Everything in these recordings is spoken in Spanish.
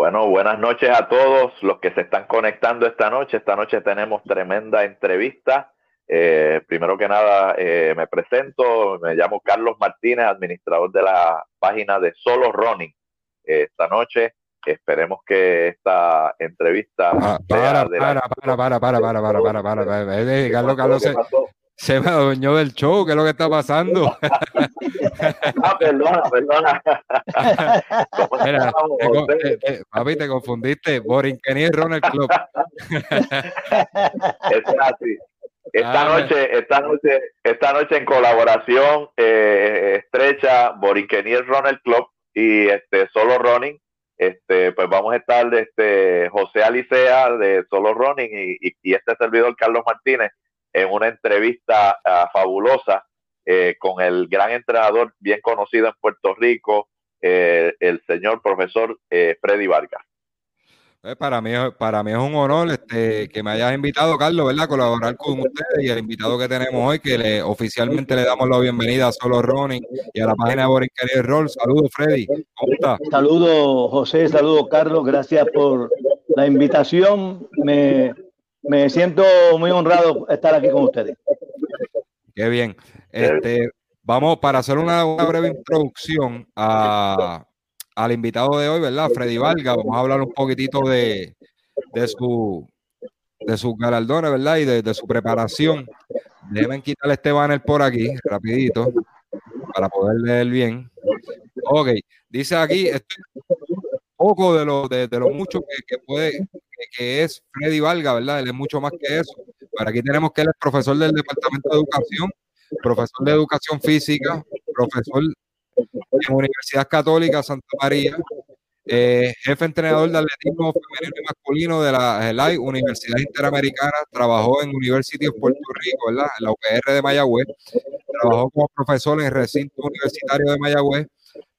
Bueno, buenas noches a todos los que se están conectando esta noche. Esta noche tenemos tremenda entrevista. Eh, primero que nada, eh, me presento. Me llamo Carlos Martínez, administrador de la página de Solo Running. Eh, esta noche esperemos que esta entrevista. para, para, para, para, para, para, para, para, para, para, para, Carlos, Carlos, se me adueñó del show, ¿qué es lo que está pasando? ah, perdona, perdona. Mira, te, te, papi, te confundiste. Borinquení y Ronald Club. es así. Esta ah, noche, esta noche, esta noche en colaboración eh, estrecha, Borinquení Ronald Club y este Solo Running, este, pues vamos a estar de este José Alicea de Solo Running y, y, y este servidor Carlos Martínez en una entrevista uh, fabulosa eh, con el gran entrenador bien conocido en Puerto Rico, eh, el señor profesor eh, Freddy Vargas. Pues para mí, para mí es un honor este, que me hayas invitado, Carlos, ¿verdad? Colaborar con ustedes y el invitado que tenemos hoy, que le, oficialmente le damos la bienvenida a Solo Running y a la página de Boris Roll. Saludos, Freddy. ¿Cómo estás? Saludos, José. Saludos, Carlos. Gracias por la invitación. Me, me siento muy honrado estar aquí con ustedes. Qué bien. Este, vamos para hacer una, breve introducción a, al invitado de hoy, ¿verdad? Freddy Valga. Vamos a hablar un poquitito de, de su de sus galardones, ¿verdad? Y de, su preparación. Deben quitarle este banner por aquí, rapidito, para poder leer bien. Ok, dice aquí, poco de lo, de, de lo mucho que, que puede, que, es Freddy Valga, ¿verdad? Él es mucho más que eso. Pero aquí tenemos que él es profesor del Departamento de Educación, profesor de Educación Física, profesor en Universidad Católica Santa María, eh, jefe entrenador de atletismo femenino y masculino de la Universidad Interamericana, trabajó en University of Puerto Rico, ¿verdad? En la UPR de Mayagüez, trabajó como profesor en el recinto universitario de Mayagüez,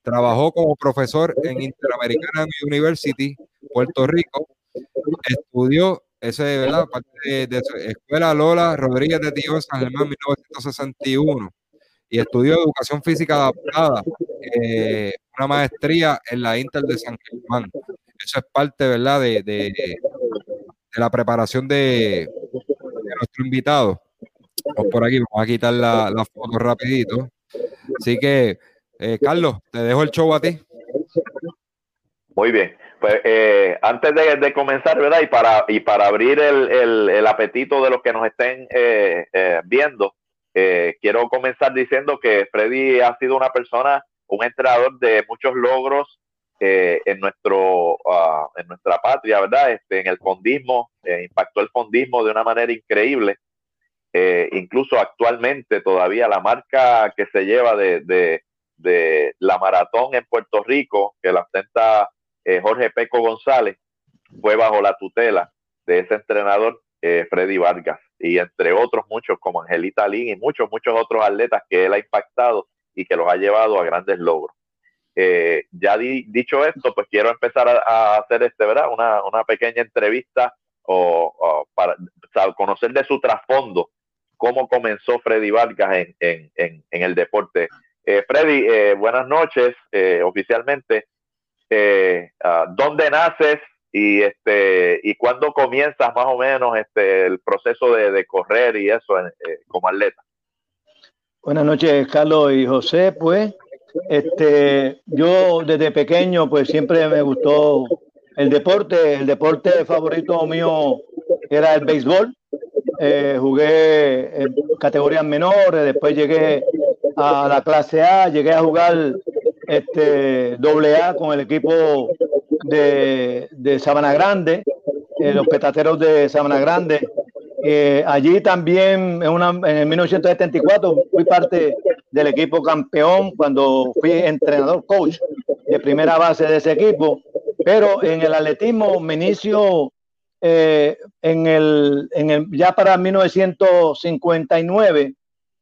Trabajó como profesor en Interamericana University, Puerto Rico. Estudió ese, ¿verdad? Parte de, de Escuela Lola Rodríguez de Tío San Germán, 1961. Y estudió Educación Física Adaptada, eh, una maestría en la Inter de San Germán. Eso es parte, ¿verdad?, de, de, de la preparación de, nuestro invitado. Vamos por aquí, vamos a quitar la, la foto rapidito. Así que eh, Carlos, te dejo el show a ti. Muy bien. Pues eh, antes de, comenzar, ¿verdad? Y para, y para abrir el, el, apetito de los que nos estén eh, eh viendo, eh, quiero comenzar diciendo que Freddy ha sido una persona, un entrenador de muchos logros en, nuestro, uh, en nuestra patria, ¿verdad? Este, en el fondismo, impactó el fondismo de una manera increíble. incluso actualmente todavía la marca que se lleva de de la maratón en Puerto Rico, que la ostenta eh, Jorge Peco González, fue bajo la tutela de ese entrenador eh, Freddy Vargas y entre otros muchos como Angelita Lin y muchos, muchos otros atletas que él ha impactado y que los ha llevado a grandes logros. Eh, ya di, dicho esto, pues quiero empezar a, hacer este, ¿verdad? Una, una pequeña entrevista o, o para o conocer de su trasfondo cómo comenzó Freddy Vargas en, en, en, en el deporte eh, Freddy, eh, buenas noches, eh, oficialmente. Uh, ¿Dónde naces y este y cuándo comienzas más o menos este el proceso de, correr y eso como atleta? Buenas noches, Carlos y José. Pues, este, yo desde pequeño, pues siempre me gustó el deporte. El deporte favorito mío era el béisbol. jugué en categorías menores, después llegué a la clase A, llegué a jugar este doble A con el equipo de, de Sabana Grande, eh, los petateros de Sabana Grande. Eh, allí también en, una, en el 1974 fui parte del equipo campeón cuando fui entrenador coach de primera base de ese equipo, pero en el atletismo me inicio eh, en, el, en el, ya para 1959,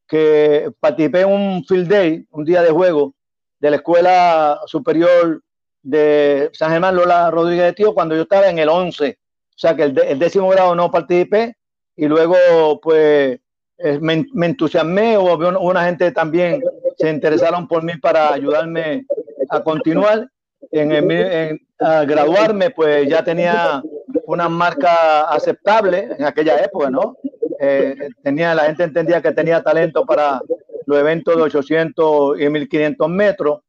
que participé en un field day, un día de juego de la Escuela Superior de San Germán Lola Rodríguez de Tío cuando yo estaba en el 11. O sea que el, décimo grado no participé y luego pues eh, me, entusiasmé o una gente también se interesaron por mí para ayudarme a continuar. En, en, graduarme pues ya tenía una marca aceptable en aquella época, ¿no? Eh, tenía, la gente entendía que tenía talento para los eventos de 800 y 1500 metros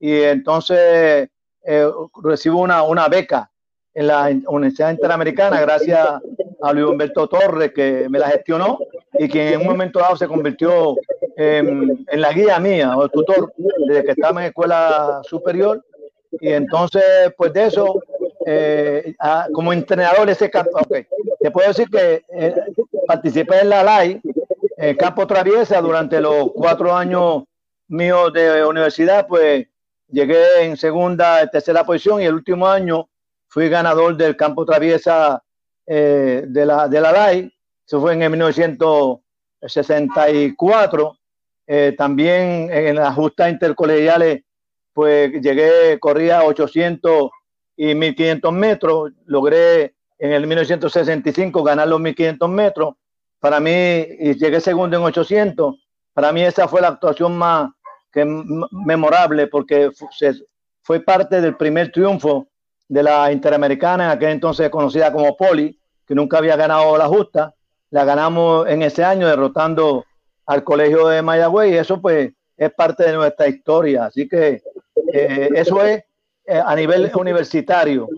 y entonces eh, recibo una, una beca en la Universidad Interamericana gracias a Luis Humberto Torres que me la gestionó y que en un momento dado se convirtió en, en la guía mía o el tutor desde que estaba en escuela superior y entonces pues de eso eh, como entrenador ese campo okay. te puedo decir que eh, participé en la LAI campo traviesa durante los cuatro años míos de universidad pues llegué en segunda, tercera posición y el último año fui ganador del campo traviesa eh, de, la, de la LAI. Eso fue en 1964. Eh, también en las justas intercolegiales, pues llegué, corría 800 y 1500 metros. Logré en el 1965 ganar los 1500 metros. Para mí, y llegué segundo en 800. Para mí esa fue la actuación más, que memorable porque fue parte del primer triunfo de la Interamericana, en aquel entonces conocida como Poli, que nunca había ganado la justa. La ganamos en ese año derrotando al colegio de Mayagüez y eso pues es parte de nuestra historia. Así que eh, eso es eh, a nivel universitario.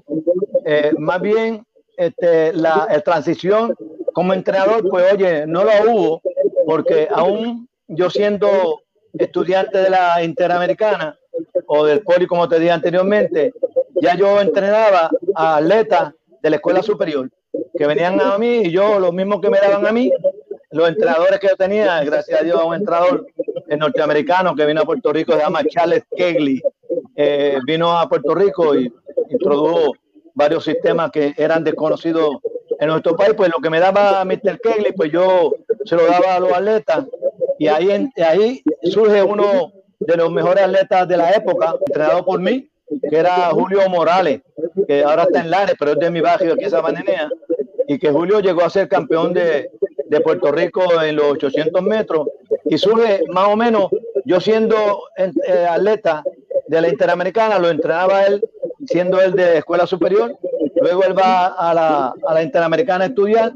Eh, más bien, este, la transición como entrenador, pues oye, no lo hubo porque aún yo siendo estudiante de la Interamericana o del Poli, como te dije anteriormente, ya yo entrenaba a atletas de la escuela superior que venían a mí y yo, lo mismo que me daban a mí, los entrenadores que yo tenía, gracias a Dios, a un entrenador norteamericano que vino a Puerto Rico, se llama Charles Kegley, eh, vino a Puerto Rico y introdujo varios sistemas que eran desconocidos en nuestro país, pues lo que me daba Mr. Kegley, pues yo se lo daba a los atletas y ahí, ahí surge uno de los mejores atletas de la época, entrenado por mí, que era Julio Morales, que ahora está en Lares, pero es de mi barrio aquí en Sabanenea, y que Julio llegó a ser campeón de, de Puerto Rico en los 800 metros, y surge más o menos, yo siendo eh, atleta de la Interamericana, lo entrenaba él, siendo él de escuela superior, luego él va a la, a la Interamericana a estudiar,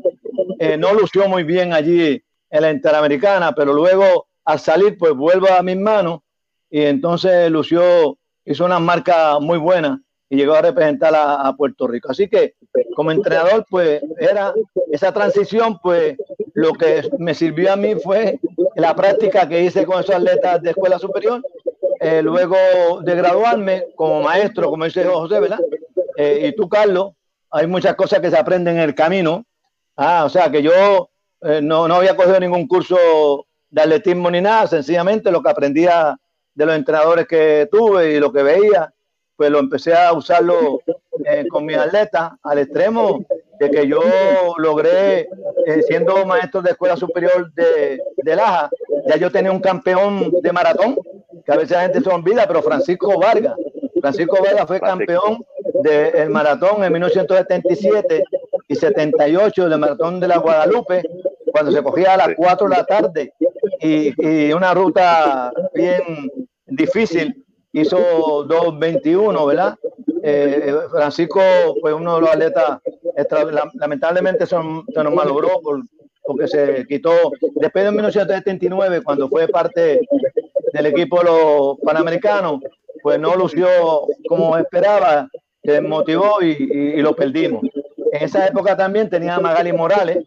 eh, no lució muy bien allí en la Interamericana, pero luego al salir pues vuelvo a mis manos y entonces Lucio hizo una marca muy buena y llegó a representar a, Puerto Rico. Así que como entrenador pues era esa transición pues lo que me sirvió a mí fue la práctica que hice con esos atletas de escuela superior. Eh, luego de graduarme como maestro, como dice José, ¿verdad? Eh, y tú, Carlos, hay muchas cosas que se aprenden en el camino. Ah, o sea que yo eh, no, no había cogido ningún curso de atletismo ni nada, sencillamente lo que aprendía de los entrenadores que tuve y lo que veía, pues lo empecé a usarlo eh, con mi atleta al extremo de que yo logré, eh, siendo maestro de escuela superior de, de Laja, ya yo tenía un campeón de maratón, que a veces la gente se olvida, pero Francisco Vargas. Francisco Vargas fue campeón del maratón en 1977 y 78 del maratón de la Guadalupe cuando se cogía a las 4 de la tarde y, una ruta bien difícil, hizo 2.21, ¿verdad? Eh, Francisco fue uno de los atletas, lamentablemente se, nos malogró porque se quitó, después de 1979, cuando fue parte del equipo de los panamericanos, pues no lució como esperaba, se motivó y, y, lo perdimos. En esa época también tenía a Magali Morales,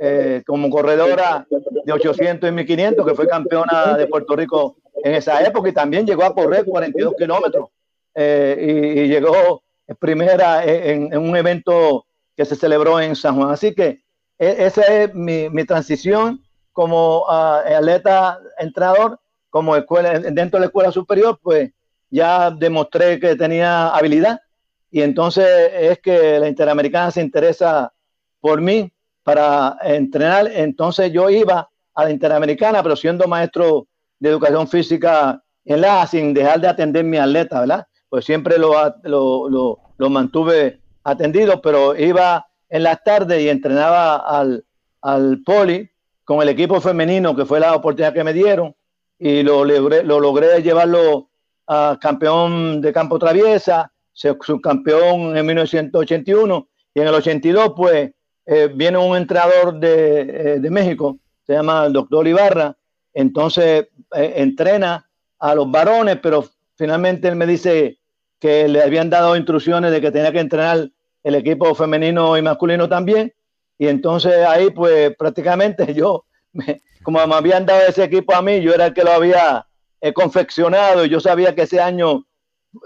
eh, como corredora de 800 y 1500, que fue campeona de Puerto Rico en esa época y también llegó a correr 42 kilómetros eh, y, llegó primera en, un evento que se celebró en San Juan. Así que e, esa es mi, transición como ah, atleta entrenador como escuela, dentro de la escuela superior, pues ya demostré que tenía habilidad y entonces es que la Interamericana se interesa por mí para entrenar. Entonces yo iba a la Interamericana, pero siendo maestro de educación física en la sin dejar de atender mi atleta, ¿verdad? Pues siempre lo, lo, lo, mantuve atendido, pero iba en las tardes y entrenaba al, al poli con el equipo femenino, que fue la oportunidad que me dieron, y lo logré, lo logré llevarlo a campeón de campo traviesa, subcampeón en 1981, y en el 82, pues, eh, viene un entrenador de, eh, de, México, se llama el doctor Ibarra, entonces eh, entrena a los varones, pero finalmente él me dice que le habían dado instrucciones de que tenía que entrenar el equipo femenino y masculino también, y entonces ahí, pues prácticamente yo, como me habían dado ese equipo a mí, yo era el que lo había eh, confeccionado y yo sabía que ese año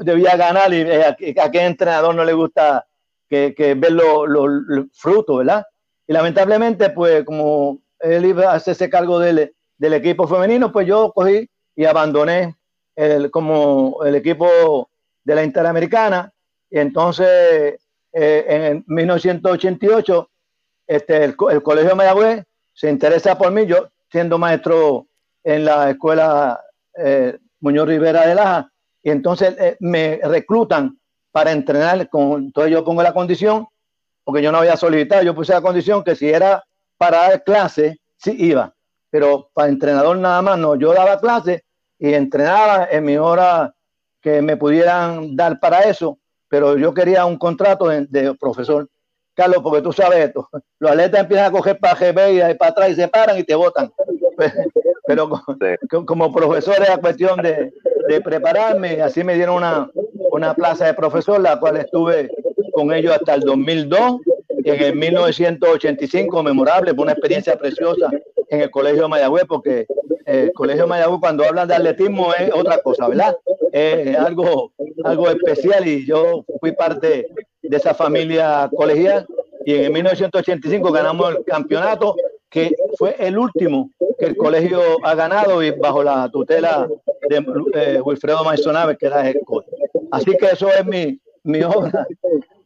debía ganar y eh, a, qué entrenador no le gusta que, ver los frutos, ¿verdad? Y lamentablemente, pues como él iba a hacerse cargo del, del equipo femenino, pues yo cogí y abandoné el, como el equipo de la Interamericana. Y entonces, eh, en 1988, este, el, Colegio Mayagüez se interesa por mí, yo siendo maestro en la escuela eh, Muñoz Rivera de Laja, y entonces eh, me reclutan para entrenar, con, entonces yo pongo la condición, porque yo no había solicitado, yo puse la condición que si era para dar clase, sí iba, pero para entrenador nada más no, yo daba clase y entrenaba en mi hora que me pudieran dar para eso, pero yo quería un contrato de profesor. Carlos, porque tú sabes esto. Los atletas empiezan a coger para GB y para atrás y se paran y te botan. Pero como profesor era cuestión de, prepararme. Así me dieron una, una plaza de profesor, la cual estuve con ellos hasta el 2002 y en el 1985, memorable, fue una experiencia preciosa en el Colegio de Mayagüez, porque el Colegio de Mayagüez cuando hablan de atletismo es otra cosa, ¿verdad? Es algo, algo especial y yo fui parte de esa familia colegial y en 1985 ganamos el campeonato que fue el último que el colegio ha ganado y bajo la tutela de eh, Wilfredo Maisonave, que era el Así que eso es mi, mi obra.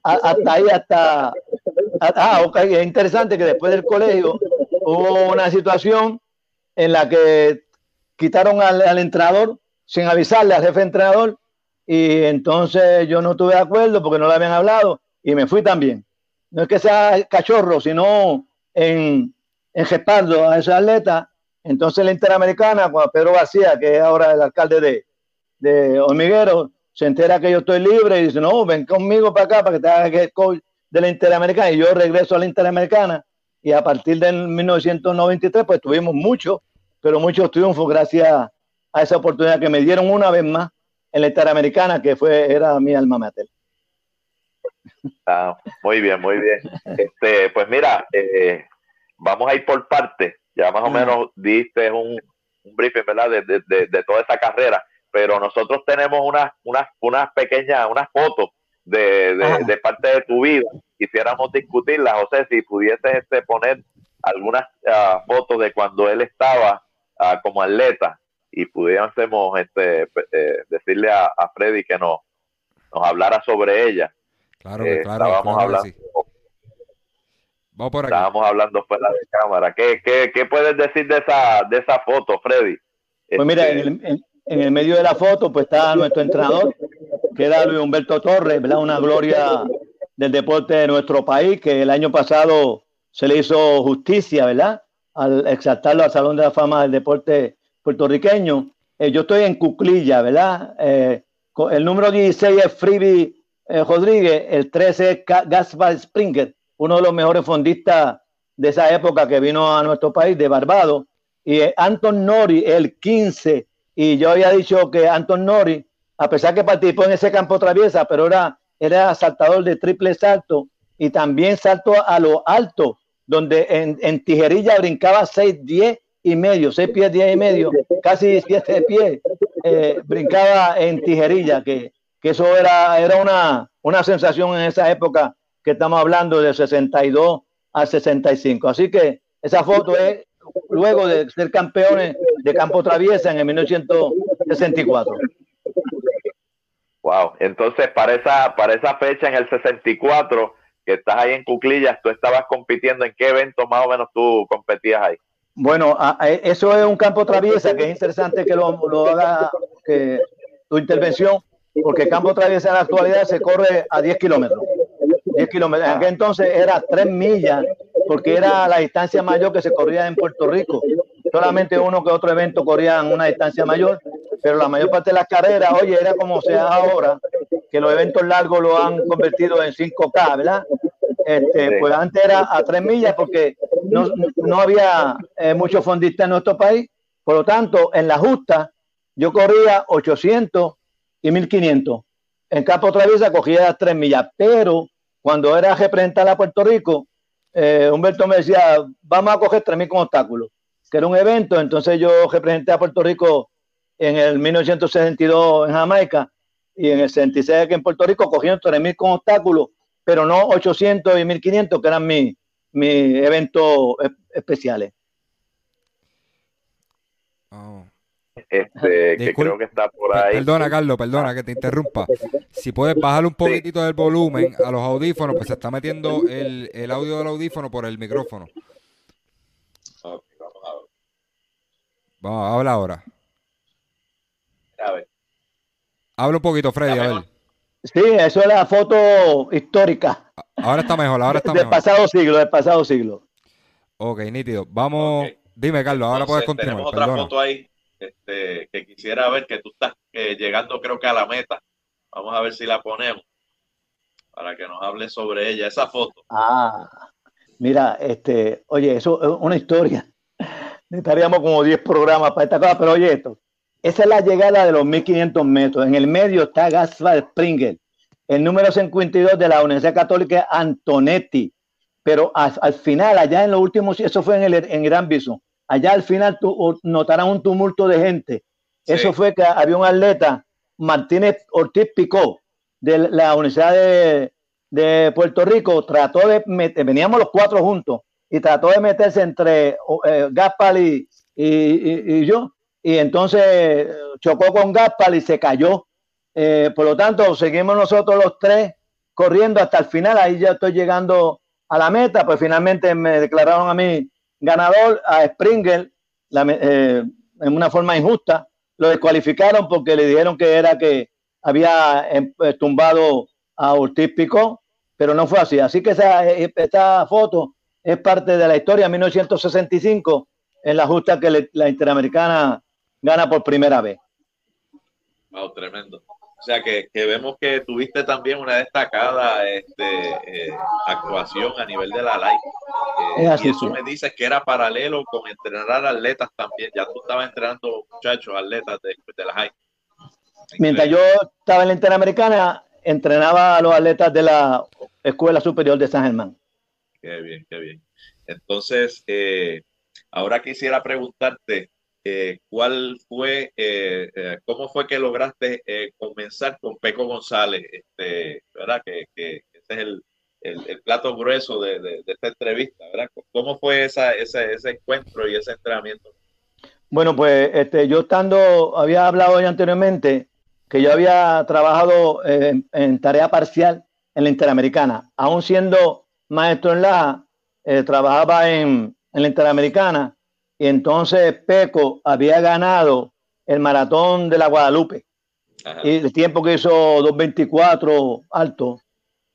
hasta ahí, hasta... Ah, es interesante que después del colegio hubo una situación en la que quitaron al, al entrenador sin avisarle al jefe entrenador y entonces yo no tuve acuerdo porque no le habían hablado y me fui también. No es que sea cachorro, sino en, en respaldo a ese atleta. Entonces la Interamericana, cuando Pedro García, que es ahora el alcalde de, de Hormiguero, se entera que yo estoy libre y dice, no, ven conmigo para acá para que te haga el coach de la Interamericana. Y yo regreso a la Interamericana y a partir del 1993 pues tuvimos mucho, pero muchos triunfos gracias a esa oportunidad que me dieron una vez más en la Interamericana, que fue, era mi alma mater. Ah, muy bien, muy bien. Este, pues mira, eh, vamos a ir por partes. Ya más o menos diste un, un briefing, ¿verdad? De, de, toda esa carrera, pero nosotros tenemos unas, unas, unas pequeñas, unas fotos de, de, parte de tu vida. Quisiéramos discutirlas, José, si pudieses este, poner algunas ah, fotos de cuando él estaba ah, como atleta y pudiésemos este, eh, decirle a, Freddy que nos, nos hablara sobre ella. Claro, eh, claro. Estábamos hablando. Vamos por aquí. Estábamos hablando fuera de cámara. ¿Qué, qué, qué puedes decir de esa, de esa foto, Freddy? Pues mira, en el, en, el, medio de la foto pues está nuestro entrenador, que era Luis Humberto Torres, ¿verdad? Una gloria del deporte de nuestro país, que el año pasado se le hizo justicia, ¿verdad? Al exaltarlo al Salón de la Fama del Deporte puertorriqueño. Eh, yo estoy en Cuclilla, ¿verdad? Eh, el número 16 es Freebie eh, Rodríguez, el 13 es Gaspar Springer, uno de los mejores fondistas de esa época que vino a nuestro país, de Barbados. Y Anton Nori, el 15, y yo había dicho que Anton Nori, a pesar que participó en ese campo traviesa, pero era, era saltador de triple salto y también salto a lo alto, donde en, tijerilla brincaba 6, 10 y medio, seis pies, diez y medio, casi siete pies, eh, brincaba en tijerilla, que, eso era, era una, una sensación en esa época que estamos hablando de 62 a 65. Así que esa foto es luego de ser campeones de campo traviesa en el 1964. Wow, entonces para esa, para esa fecha en el 64, que estás ahí en Cuclillas, tú estabas compitiendo, ¿en qué evento más o menos tú competías ahí? Bueno, eso es un campo traviesa, que es interesante que lo, lo haga tu intervención, porque campo traviesa en la actualidad se corre a 10 kilómetros. 10 kilómetros. En aquel entonces era 3 millas, porque era la distancia mayor que se corría en Puerto Rico. Solamente uno que otro evento corrían una distancia mayor, pero la mayor parte de las carreras, oye, era como sea ahora, que los eventos largos lo han convertido en 5K, ¿verdad? Este, pues antes era a 3 millas porque no, no había eh, muchos fondistas en nuestro país. Por lo tanto, en la justa yo corría 800 y 1500. En Campo Traviesa cogía 3 millas, pero cuando era representar a Puerto Rico, eh, Humberto me decía, vamos a coger 3000 con obstáculos, que era un evento, entonces yo representé a Puerto Rico en el 1962 en Jamaica y en el 66 aquí en Puerto Rico cogieron 3000 con obstáculos, pero no 800 y 1500 que eran mis, mis eventos especiales. Oh. Este, que creo que está por ahí. Perdona, Carlos, perdona que te interrumpa. Si puedes bajar un poquitito del volumen a los audífonos, pues se está metiendo el, el audio del audífono por el micrófono. vamos a ver. Vamos, habla ahora. A ver. Habla un poquito, Freddy, a ver. Sí, eso es la foto histórica. Ahora está mejor, ahora está del pasado siglo, del pasado siglo. Ok, nítido. Vamos, dime, Carlos, ahora puedes continuar. Tenemos otra foto ahí este, que quisiera ver que tú estás eh, llegando creo que a la meta. Vamos a ver si la ponemos para que nos hable sobre ella, esa foto. Ah, mira, este, oye, eso es una historia. Necesitaríamos como 10 programas para esta cosa, pero oye esto. Esa es la llegada de los 1500 metros. En el medio está Gaspar Springer, el número 52 de la Universidad Católica Antonetti. Pero al, final, allá en los últimos, eso fue en el en Gran Bison, allá al final tu, notarán un tumulto de gente. Eso fue que había un atleta, Martínez Ortiz Picó, de la Universidad de, Puerto Rico, trató de meter, veníamos los cuatro juntos, y trató de meterse entre eh, Gaspar y, yo, y entonces chocó con Gaspar y se cayó. Eh, por lo tanto, seguimos nosotros los tres corriendo hasta el final, ahí ya estoy llegando a la meta, pues finalmente me declararon a mí ganador a Springer eh, en una forma injusta. Lo descualificaron porque le dijeron que era que había em, eh, tumbado a Ortiz Picó, pero no fue así. Así que esa, esta foto es parte de la historia 1965 en la justa que la Interamericana gana por primera vez. Wow, tremendo. O sea que, vemos que tuviste también una destacada este, eh, actuación a nivel de la live. Eh, y eso me dice que era paralelo con entrenar atletas también. Ya tú estabas entrenando muchachos, atletas de, de la high. Mientras yo estaba en la Interamericana, entrenaba a los atletas de la Escuela Superior de San Germán. Qué bien, qué bien. Entonces, eh, ahora quisiera preguntarte, eh, cuál fue, eh, cómo fue que lograste comenzar con Peco González, este, ¿verdad? Que, ese es el, el, plato grueso de, de, esta entrevista, ¿verdad? ¿Cómo fue esa, ese, ese encuentro y ese entrenamiento? Bueno, pues este, yo estando, había hablado ya anteriormente que yo había trabajado en, tarea parcial en la Interamericana, aún siendo maestro en la, trabajaba en, en la Interamericana y entonces Peco había ganado el maratón de la Guadalupe. Y el tiempo que hizo 2.24 alto.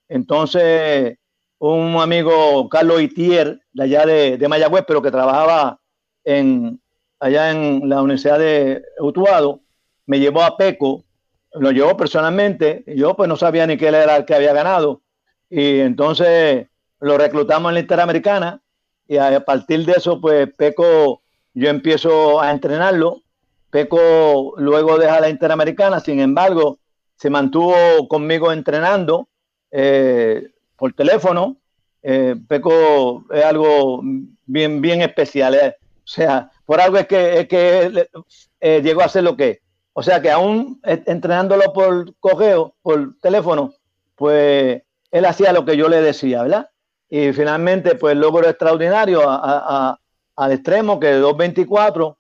Entonces, un amigo, Carlos Itier, de allá de, de Mayagüez, pero que trabajaba en, allá en la Universidad de Utuado, me llevó a Peco, lo llevó personalmente, y yo pues no sabía ni qué era el que había ganado. Y entonces lo reclutamos en la Interamericana y a partir de eso, pues Peco, yo empiezo a entrenarlo. Peco luego deja la Interamericana, sin embargo, se mantuvo conmigo entrenando eh, por teléfono. Eh, Peco es algo bien, bien especial. Eh. O sea, por algo es que, es que llegó a ser lo que O sea, que aún entrenándolo por cogeo, por teléfono, pues él hacía lo que yo le decía, ¿verdad? Y finalmente pues logro extraordinario al extremo, que de 2.24,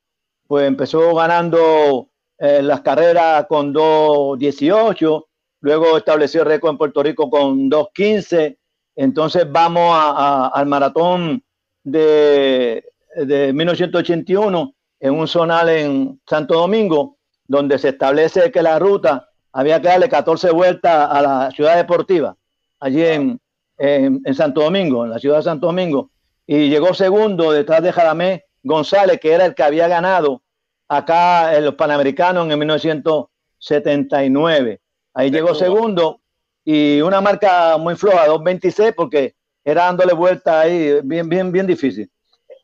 pues empezó ganando eh, las carreras con 2.18, luego estableció récord en Puerto Rico con 2.15, entonces vamos al maratón de, de 1981 en un zonal en Santo Domingo, donde se establece que la ruta había que darle 14 vueltas a la ciudad deportiva, allí en, en, Santo Domingo, en la ciudad de Santo Domingo, y llegó segundo detrás de Jaramé González, que era el que había ganado acá en los Panamericanos en 1979. Ahí llegó segundo y una marca muy floja, 2.26, porque era dándole vuelta ahí, bien, bien, bien difícil.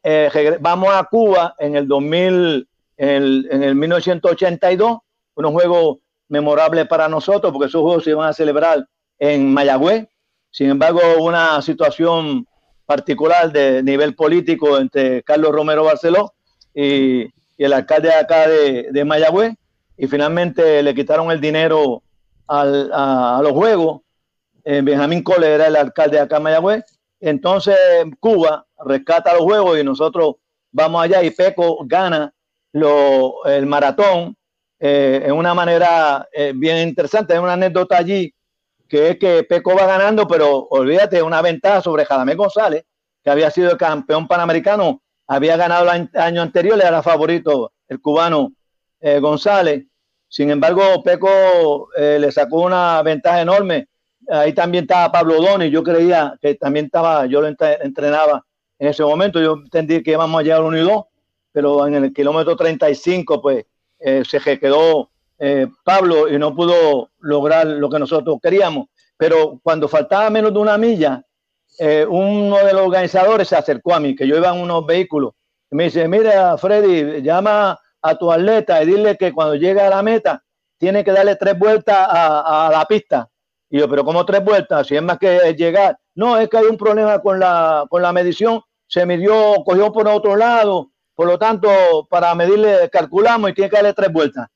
Eh, vamos a Cuba en el 2000, en el, en el 1982, unos juegos memorables para nosotros, porque esos juegos se iban a celebrar en Mayagüez. Sin embargo, una situación particular de nivel político entre Carlos Romero Barceló y, el alcalde de acá de, Mayagüez, y finalmente le quitaron el dinero a, los juegos. Eh, Benjamín Cole era el alcalde de acá de Mayagüez. Entonces Cuba rescata los juegos y nosotros vamos allá y Peco gana el maratón eh, en una manera eh, bien interesante. Hay una anécdota allí que es que Peco va ganando, pero olvídate, una ventaja sobre Jadamé González, que había sido el campeón panamericano, había ganado el año anterior, le era favorito el cubano eh, González. Sin embargo, Peco le sacó una ventaja enorme. Ahí también estaba Pablo Doni, yo creía que también estaba, yo lo entrenaba en ese momento, yo entendí que íbamos a llegar 1 y 2, pero en el kilómetro 35, pues eh, se quedó eh, Pablo y no pudo lograr lo que nosotros queríamos. Pero cuando faltaba menos de una milla, eh, uno de los organizadores se acercó a mí, que yo iba en unos vehículos, y me dice, mira, Freddy, llama a tu atleta y dile que cuando llegue a la meta, tiene que darle tres vueltas a, la pista. Y yo, pero ¿cómo tres vueltas? Si es más que llegar. No, es que hay un problema con la, con la medición. Se midió, cogió por otro lado por lo tanto, para medirle, calculamos y tiene que darle tres vueltas.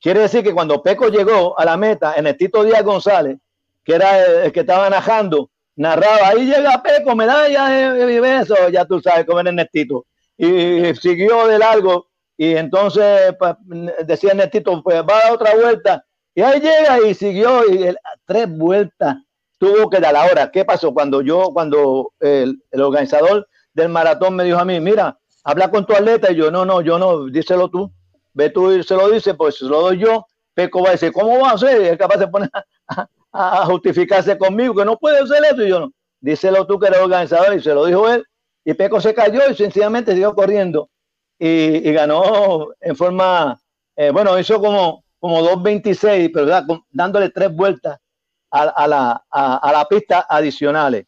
Quiere decir que cuando Peco llegó a la meta, en Tito Díaz González, que era el, que estaba narrando, narraba, ahí llega Peco, medalla de beso, ya tú sabes cómo era Nestito. Y siguió de largo, y entonces pues, decía Nestito, pues va a otra vuelta. Y ahí llega y siguió, y tres vueltas tuvo que dar. Ahora, ¿qué pasó? Cuando yo, cuando el organizador del maratón me dijo a mí, mira, habla con tu atleta y yo, no, no, yo no, díselo tú, ve tú y se lo dice, pues se lo doy yo, Peco va a decir, ¿cómo va a hacer? Es capaz de poner a, justificarse conmigo, que no puede hacer eso y yo no. Díselo tú que eres organizador y se lo dijo él. Y Peco se cayó y sencillamente siguió corriendo y, ganó en forma, eh, bueno, hizo como, como 2.26, pero dándole tres vueltas a, la, a la pista adicionales.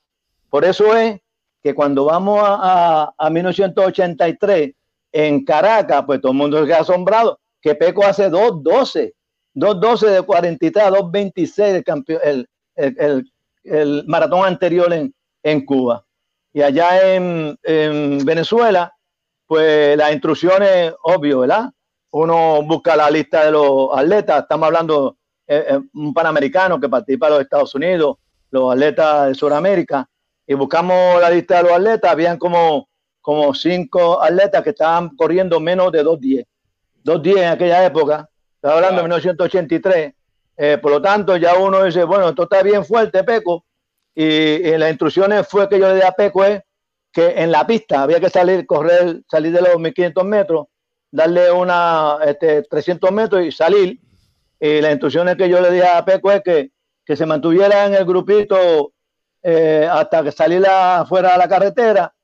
Por eso es que cuando vamos a, a, 1983 en Caracas, pues todo el mundo se queda asombrado, que Peco hace 2.12, 2.12 de 43 a 2.26 el, el, el, maratón anterior en, en Cuba. Y allá en, en, Venezuela, pues las instrucciones, obvio, ¿verdad? Uno busca la lista de los atletas, estamos hablando eh, eh, un panamericano que participa en los Estados Unidos, los atletas de Sudamérica, y buscamos la lista de los atletas, habían como, como cinco atletas que estaban corriendo menos de 2.10. 2.10 en aquella época, estaba hablando de 1983. Eh, por lo tanto, ya uno dice, bueno, esto está bien fuerte, Peco. Y, las instrucciones fue que yo le di a Peco es que en la pista había que salir, correr, salir de los 1500 metros, darle una este, 300 metros y salir. Y las instrucciones que yo le di a Peco es que, que se mantuviera en el grupito eh, hasta que salí fuera de la carretera.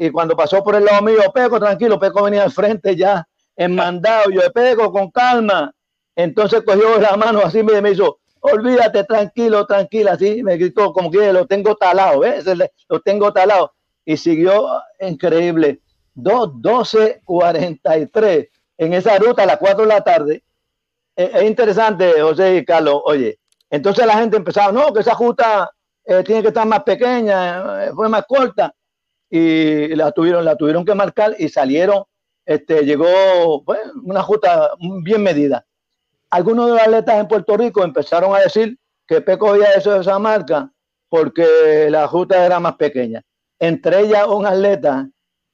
Y cuando pasó por el lado mío, Peco, tranquilo, Peco venía al frente ya en mandado. Yo, Peco, con calma. Entonces cogió la mano así me, me hizo, olvídate, tranquilo, tranquila, así me gritó, como que lo tengo talado, ¿ves? Lo tengo talado. Y siguió increíble. 2, 12, 43 en esa ruta a las 4 de la tarde. Es, es interesante, José y Carlos, oye. Entonces la gente empezaba, no, que esa ruta eh, tiene que estar más pequeña, eh, fue más corta y la tuvieron, la tuvieron que marcar y salieron, este, llegó una justa bien medida. Algunos de los atletas en Puerto Rico empezaron a decir que Peco había hecho esa marca porque la justa era más pequeña. Entre ellas un atleta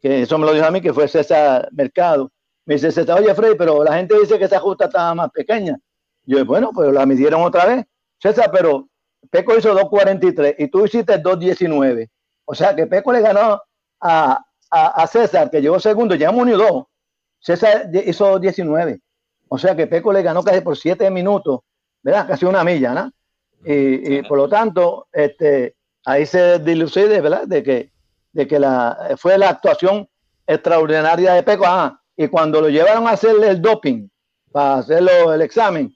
que eso me lo dijo a mí, que fue César Mercado. Me dice César, oye Freddy, pero la gente dice que esa justa estaba más pequeña. Yo, bueno, pues la midieron otra vez. César, pero Peco hizo 2.43 y tú hiciste 2.19. O sea que Peco le ganó a, a, César, que llegó segundo, llegamos uno y dos. César hizo 19. O sea que Peco le ganó casi por 7 minutos, ¿verdad? Casi una milla, ¿no? Y, por lo tanto, este, ahí se dilucide, ¿verdad? De que, de que la, fue la actuación extraordinaria de Peco. Ah, y cuando lo llevaron a hacerle el doping, para hacerlo el examen,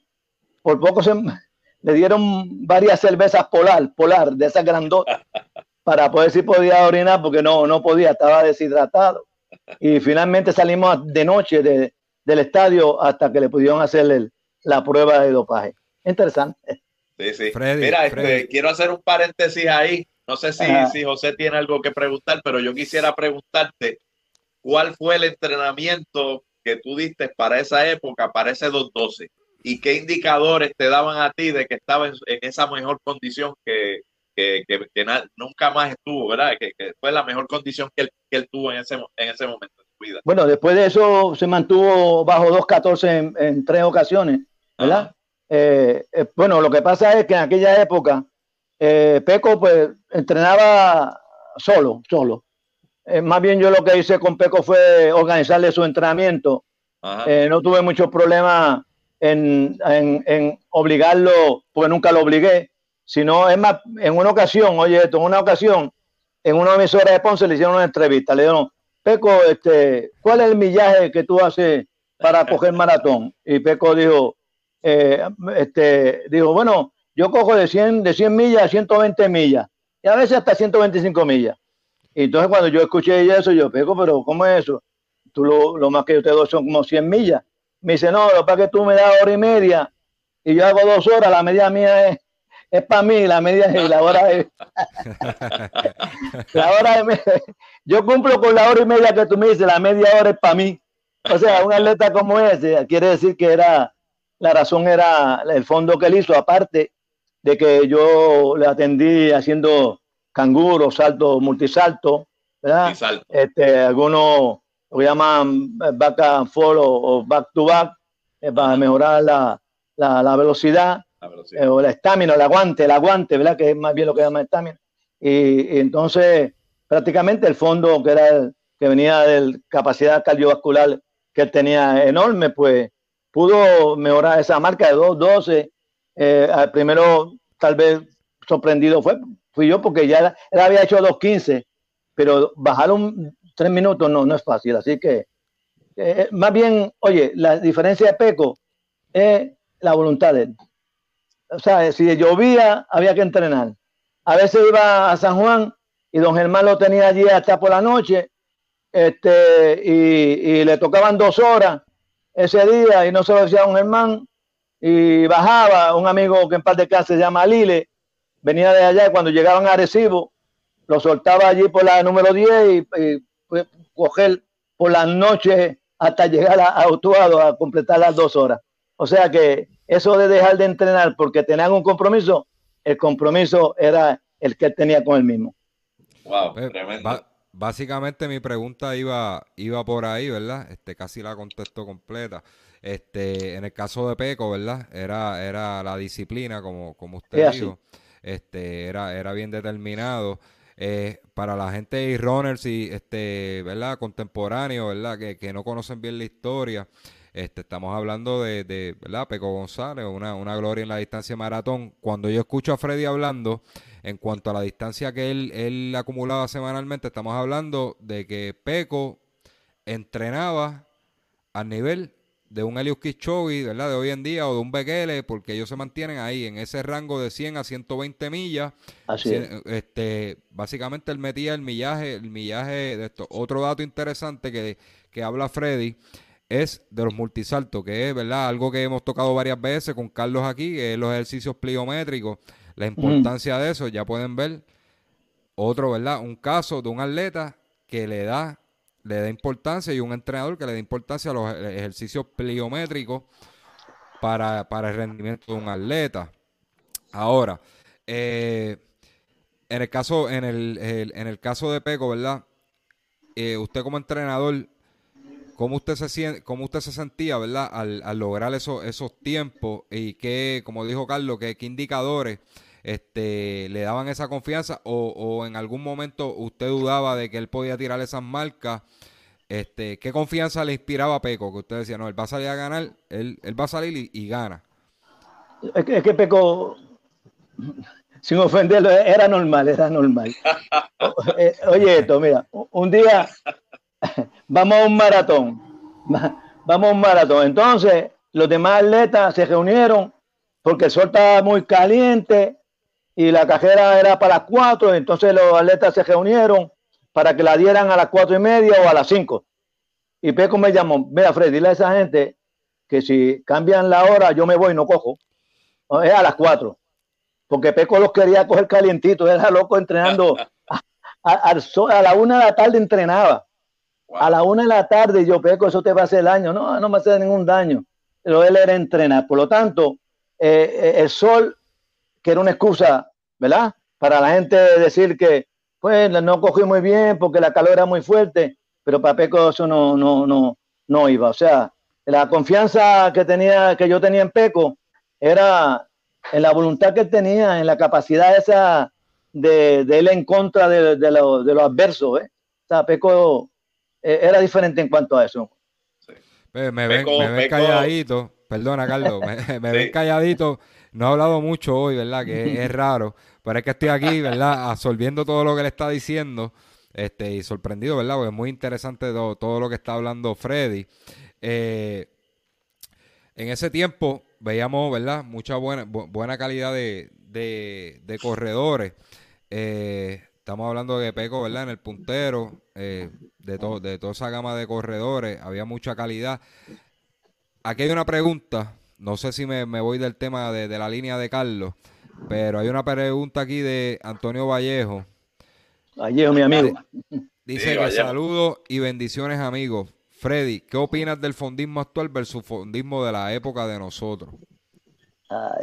por poco se, le dieron varias cervezas polar, polar, de esas grandotas, para poder si podía orinar, porque no, no podía, estaba deshidratado. Y finalmente salimos de noche del estadio hasta que le pudieron hacer la prueba de dopaje. Interesante. Sí, sí. Mira, este, quiero hacer un paréntesis ahí. No sé si, si José tiene algo que preguntar, pero yo quisiera preguntarte cuál fue el entrenamiento que tú diste para esa época, para ese 212, y qué indicadores te daban a ti de que estaba en, esa mejor condición que, que, que, nunca más estuvo, ¿verdad? Que, fue la mejor condición que él, que él tuvo en ese, en ese momento de su vida. Bueno, después de eso se mantuvo bajo 2.14 en, en tres ocasiones, ¿verdad? Eh, eh, bueno, lo que pasa es que en aquella época eh, Peco pues entrenaba solo, solo. más bien yo lo que hice con Peco fue organizarle su entrenamiento. no tuve muchos problemas en, en, obligarlo, porque nunca lo obligué, sino es más, en una ocasión, oye esto, en una ocasión, en una emisora de Ponce le hicieron una entrevista, le dijeron, Peco, este, ¿cuál es el millaje que tú haces para coger maratón? Y Peco dijo, eh, este, dijo, bueno, yo cojo de 100, de 100 millas a 120 millas, y a veces hasta 125 millas. Y entonces cuando yo escuché eso, yo, Peco, pero ¿cómo es eso? Tú lo, lo más que yo te doy son como 100 millas. Me dice, no, lo que que tú me das hora y media y yo hago dos horas, la media mía es, es para mí, la media es la hora es. la hora yo cumplo con la hora y media que tú me dices, la media hora es para mí. O sea, un atleta como ese, quiere decir que era, la razón era el fondo que él hizo, aparte de que yo le atendí haciendo canguro, salto, multisalto, ¿verdad? Este, algunos lo llaman back and forth o, back to back, eh, para mejorar la, la, velocidad, eh, o la estamina, el aguante, el aguante, ¿verdad? Que es más bien lo que llama estamina. Y, entonces, prácticamente el fondo que era que venía de capacidad cardiovascular que él tenía enorme, pues pudo mejorar esa marca de 2.12. Eh, al primero, tal vez sorprendido fue, fui yo porque ya él había hecho 2.15, pero bajaron tres minutos no, no es fácil. Así que, eh, más bien, oye, la diferencia de Peco es la voluntad de él. O sea, si llovía, había que entrenar. A veces iba a San Juan y don Germán lo tenía allí hasta por la noche este, y, le tocaban dos horas ese día y no se lo decía a don Germán y bajaba un amigo que en paz de casa se llama Lile, venía de allá y cuando llegaban a Arecibo lo soltaba allí por la número 10 y coger por las noches hasta llegar a, Autuado a completar las dos horas. O sea que eso de dejar de entrenar porque tenían un compromiso, el compromiso era el que tenía con él mismo. Wow, pues, tremendo. básicamente mi pregunta iba, iba por ahí, ¿verdad? Este, casi la contesto completa. Este, en el caso de Peco, ¿verdad? Era, era la disciplina, como, como usted dijo. Este, era, era bien determinado. Eh, para la gente de runners y este, ¿verdad? contemporáneos, ¿verdad? Que, no conocen bien la historia. Este, estamos hablando de, de ¿verdad? Peco González, una, una gloria en la distancia maratón. Cuando yo escucho a Freddy hablando en cuanto a la distancia que él, él acumulaba semanalmente, estamos hablando de que Peco entrenaba al nivel de un Elius Kipchoge, ¿verdad? De hoy en día o de un Bekele, porque ellos se mantienen ahí en ese rango de 100 a 120 millas. Así Este, básicamente él metía el millaje, el millaje de esto. Otro dato interesante que, que habla Freddy es de los multisaltos, que es, ¿verdad? Algo que hemos tocado varias veces con Carlos aquí, que es los ejercicios pliométricos, la importancia de eso, ya pueden ver otro, ¿verdad? Un caso de un atleta que le da le da importancia y un entrenador que le da importancia a los ejercicios pliométricos para, el rendimiento de un atleta. Ahora, eh, en el caso, en el, en el caso de Peco, ¿verdad? eh, usted como entrenador, ¿cómo usted se, cómo usted se sentía, verdad, al, lograr esos, esos tiempos y qué, como dijo Carlos, qué, qué indicadores este, le daban esa confianza o, en algún momento usted dudaba de que él podía tirar esas marcas? Este, ¿Qué confianza le inspiraba a Peco? Que usted decía, no, él va a salir a ganar, él, él va a salir y, gana. Es que, es que Peco, sin ofenderlo, era normal, era normal. Eh, oye, esto, mira, un día vamos a un maratón, vamos a un maratón. Entonces, los demás atletas se reunieron porque el sol estaba muy caliente y la cajera era para las cuatro, entonces los atletas se reunieron para que la dieran a las cuatro y media o a las cinco. Y Peco me llamó, mira Fred, dile a esa gente que si cambian la hora yo me voy, no cojo. Es a las cuatro. Porque Peco los quería coger calientito, era loco entrenando. A, a, la una de la tarde entrenaba. A la una de la tarde yo, Peco, eso te va a hacer daño. No, no me hace ningún daño. Pero él era entrenar. Por lo tanto, eh, eh, el sol, que era una excusa, ¿verdad? Para la gente decir que, pues, no cogí muy bien porque la calor era muy fuerte, pero para Peco eso no, no, no, no iba. O sea, la confianza que tenía, que yo tenía en Peco, era en la voluntad que tenía, en la capacidad esa de, de él en contra de, de, lo, de los adversos. ¿eh? O sea, Peco eh, era diferente en cuanto a eso. Me, ven, me ven calladito Perdona, Carlos, me, ven calladito. No he hablado mucho hoy, ¿verdad? Que es, raro. Pero es que estoy aquí, ¿verdad? Absorbiendo todo lo que le está diciendo. Este, y sorprendido, ¿verdad? Porque es muy interesante todo, lo que está hablando Freddy. Eh, en ese tiempo veíamos, ¿verdad? Mucha buena, buena calidad de, corredores. Eh, estamos hablando de Peco, ¿verdad? En el puntero, eh, de, de toda esa gama de corredores, había mucha calidad aquí hay una pregunta. No sé si me, voy del tema de, la línea de Carlos, pero hay una pregunta aquí de Antonio Vallejo. Vallejo, mi amigo. Dice que saludos y bendiciones, amigos. Freddy, ¿qué opinas del fondismo actual versus fondismo de la época de nosotros? Esa,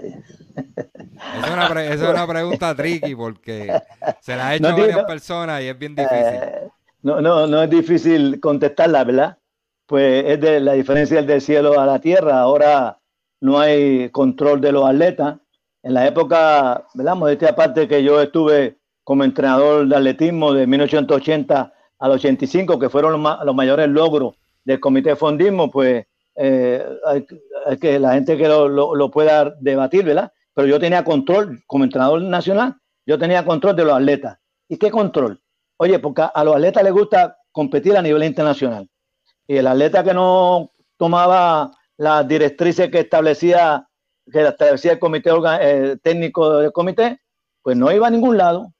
es una pregunta tricky porque se la ha hecho a varias personas y es bien difícil. Eh, no, no, no es difícil contestarla, ¿verdad? pues es de la diferencia del cielo a la tierra. Ahora no hay control de los atletas. En la época, ¿verdad? Modestia aparte que yo estuve como entrenador de atletismo de 1980 al 85, que fueron los, mayores logros del comité de fondismo, pues eh, que la gente que lo, lo, pueda debatir, ¿verdad? Pero yo tenía control, como entrenador nacional, yo tenía control de los atletas. ¿Y qué control? Oye, porque a los atletas les gusta competir a nivel internacional y el atleta que no tomaba las directrices que establecía que establecía el comité eh, técnico del comité, pues no iba a ningún lado.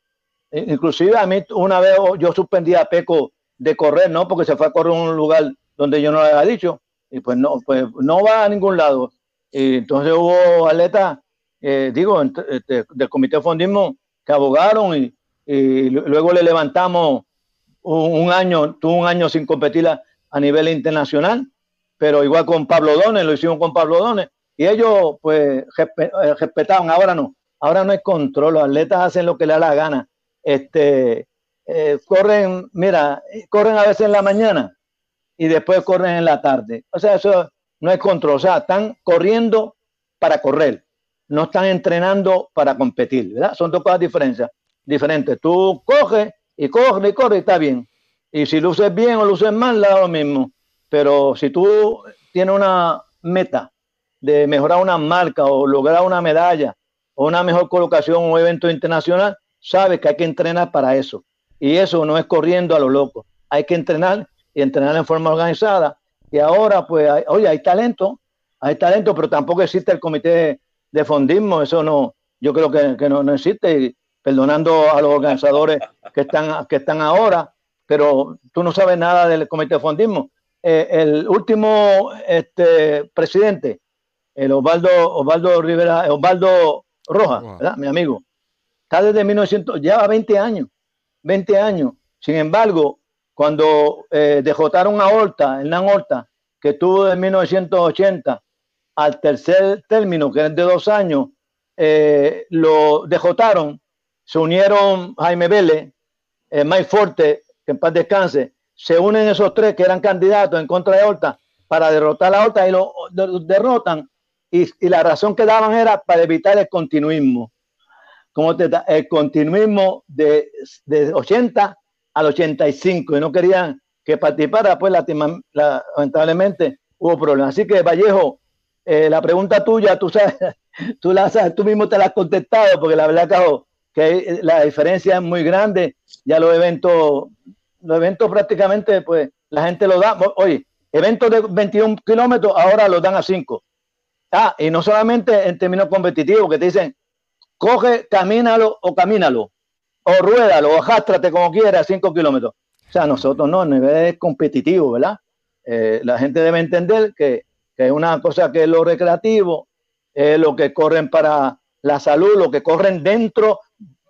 E, inclusive a mí una vez yo suspendí a Peco de correr, ¿no? Porque se fue a correr a un lugar donde yo no le había dicho. Y pues no, pues no va a ningún lado. Y entonces hubo atletas, eh, digo, este, del comité de fondismo que abogaron y, luego le levantamos un, año, tuvo un año sin competir a nivel internacional, pero igual con Pablo Dones, lo hicimos con Pablo Dones, y ellos pues eh, respetaban, ahora no, ahora no hay control, los atletas hacen lo que les da la gana, este, eh, corren, mira, corren a veces en la mañana y después corren en la tarde, o sea, eso no es control, o sea, están corriendo para correr, no están entrenando para competir, ¿verdad? Son dos cosas diferentes. diferentes. Tú coges y corres y corres y está bien. Y si luces bien o luces mal, da lo mismo. Pero si tú tienes una meta de mejorar una marca o lograr una medalla o una mejor colocación un evento internacional, sabes que hay que entrenar para eso. Y eso no es corriendo a lo loco. Hay que entrenar y entrenar en forma organizada. Y ahora, pues, oye, hay talento, hay talento, pero tampoco existe el comité de fondismo. Eso no, yo creo que, no, no, existe. perdonando a los organizadores que están, que están ahora, pero tú no sabes nada del comité de fondismo. Eh, el último este, presidente, el Osvaldo, Osvaldo Rivera, Osvaldo Rojas, mi amigo, está desde 1900, lleva 20 años, 20 años. Sin embargo, cuando eh, dejotaron a Horta, Hernán Horta, que estuvo de 1980 al tercer término, que es de dos años, eh, lo dejotaron, se unieron Jaime Vélez, Mike Forte que en paz descanse, se unen esos tres que eran candidatos en contra de Horta para derrotar a Horta y lo, derrotan. Y, la razón que daban era para evitar el continuismo. Como el continuismo de 80 al 85 y no querían que participara, pues lamentablemente hubo problemas. Así que Vallejo, eh, la pregunta tuya, tú sabes, tú, la tú mismo te la has contestado, porque la verdad que la diferencia es muy grande. Ya los eventos, los eventos prácticamente, pues la gente lo da. Oye, eventos de 21 kilómetros ahora los dan a 5. Ah, y no solamente en términos competitivos, que te dicen, coge, camínalo o camínalo, o ruédalo, o jástrate como quieras, 5 kilómetros. O sea, nosotros no, a nivel competitivo, ¿verdad? Eh, la gente debe entender que, que, es una cosa que es lo recreativo, es lo que corren para la salud, lo que corren dentro,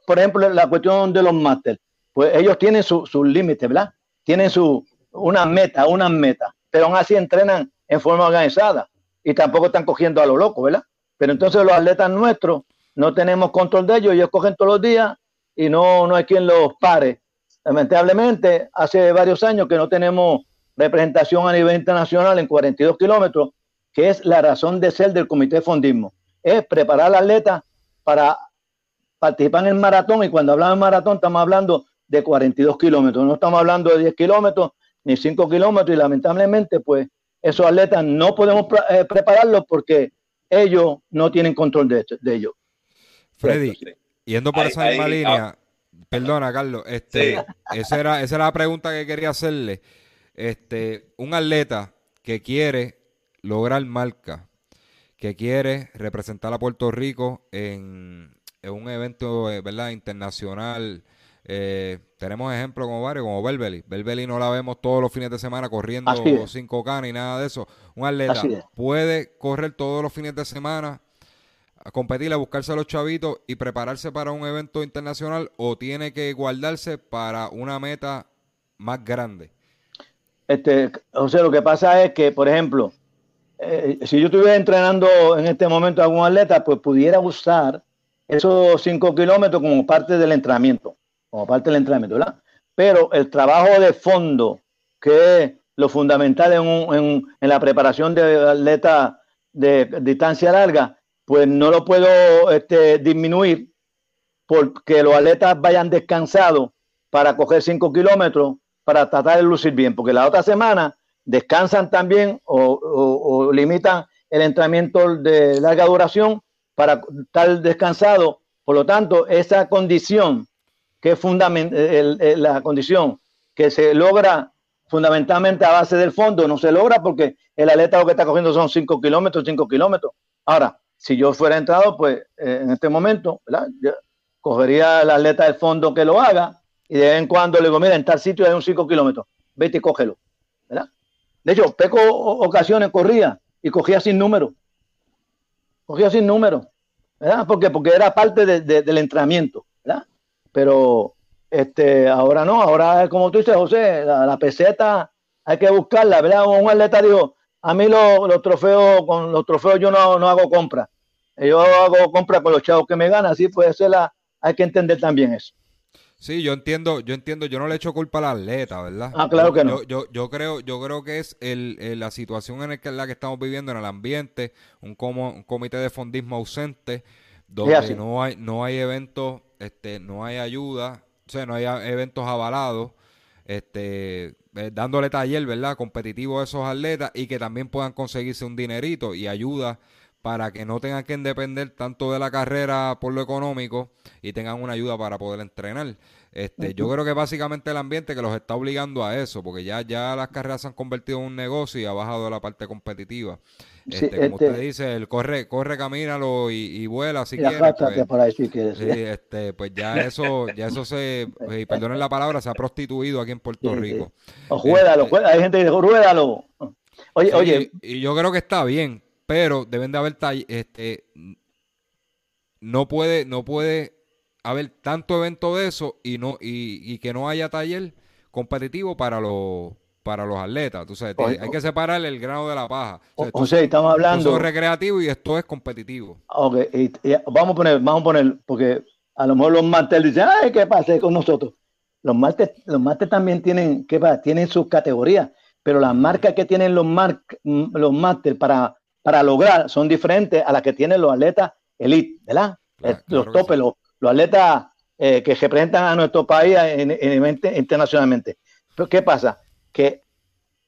por ejemplo, la cuestión de los máster, pues ellos tienen sus su límites, ¿verdad? Tienen su, una meta, una meta, pero aún así entrenan en forma organizada y tampoco están cogiendo a lo loco, ¿verdad? Pero entonces los atletas nuestros no tenemos control de ellos, ellos cogen todos los días y no, no hay quien los pare. Lamentablemente, hace varios años que no tenemos representación a nivel internacional en 42 kilómetros, que es la razón de ser del Comité de Fondismo. Es preparar al atleta para participar en el maratón y cuando hablamos de maratón estamos hablando de 42 kilómetros, no estamos hablando de 10 kilómetros ni 5 kilómetros y lamentablemente pues esos atletas no podemos eh, prepararlos porque ellos no tienen control de, de ellos. Freddy, yendo por esa misma línea, ah. perdona Carlos, este, esa, era, esa era la pregunta que quería hacerle. Este, un atleta que quiere lograr marca, que quiere representar a Puerto Rico en, un evento eh, ¿verdad? internacional. Eh, tenemos ejemplos como varios, como Belbeli. Belbeli no la vemos todos los fines de semana corriendo 5K ni nada de eso. Un atleta puede correr todos los fines de semana, a competir, a buscarse a los chavitos y prepararse para un evento internacional o tiene que guardarse para una meta más grande. Este, sea, lo que pasa es que, por ejemplo, eh, si yo estuviera entrenando en este momento a algún atleta, pues pudiera usar esos cinco kilómetros como parte del entrenamiento, como parte del entrenamiento, ¿verdad? Pero el trabajo de fondo, que es lo fundamental en, en, en la preparación de atleta de distancia larga, pues no lo puedo este, disminuir porque los atletas vayan descansados para coger cinco kilómetros para tratar de lucir bien, porque la otra semana descansan también o, limitan el entrenamiento de larga duración para estar descansado. Por lo tanto, esa condición, que es fundamental, la condición que se logra fundamentalmente a base del fondo, no se logra porque el atleta lo que está cogiendo son 5 kilómetros, 5 kilómetros. Ahora, si yo fuera entrado, pues eh, en este momento, ¿verdad? cogería el atleta del fondo que lo haga y de vez en cuando le digo, mira, en tal sitio hay un 5 kilómetros, vete y cógelo. ¿verdad? De hecho, Peco ocasiones corría y cogía sin número. Cogía sin número. ¿verdad? ¿Por Porque era parte del entrenamiento. ¿verdad? Pero este, ahora no, ahora como tú dices, José, la, peseta hay que buscarla, ¿verdad? Un atleta dijo, a mí los, trofeos, con los trofeos yo no, no hago compra. Yo hago compra con los chavos que me ganan, así puede ser la, hay que entender también eso. Sí, yo entiendo, yo entiendo, yo no le echo culpa al atleta, ¿verdad? Ah, claro que no. Yo, yo, creo, yo creo que es el, la situación en la que estamos viviendo en el ambiente, un, como, un comité de fondismo ausente, donde no hay, no hay eventos, este, no hay ayuda, o sea, no hay eventos avalados, este, eh, dándole taller, ¿verdad? Competitivo a esos atletas y que también puedan conseguirse un dinerito y ayuda para que no tengan que depender tanto de la carrera por lo económico y tengan una ayuda para poder entrenar. Este, yo creo que básicamente el ambiente que los está obligando a eso, porque ya, ya las carreras se han convertido en un negocio y ha bajado la parte competitiva. Este, como usted este dice, el corre, corre, camínalo y, vuela si quieres. Pues, este, pues ya eso, ya eso se, y perdonen la palabra, se ha prostituido aquí en Puerto Rico. O juégalo, este, hay gente que dice, ruédalo. Oye, oye. Y yo creo que está bien, pero deben de haber este no puede no puede haber tanto evento de eso y no y, que no haya taller competitivo para los para los atletas. hay que separar el grano de la paja. O sea, estamos hablando. Esto es recreativo y esto es competitivo. Ok, vamos a poner, vamos a poner, porque a lo mejor los manteles dicen, ay, ¿qué pasa con nosotros? Los martes, los martes también tienen, ¿qué va? Tienen sus categorías, pero las marcas que tienen los, mar, los máster para, para lograr son diferentes a las que tienen los atletas elite, ¿verdad? Los topes, los, atletas eh, que representan a nuestro país en, en, internacionalmente. Pero ¿qué pasa? Que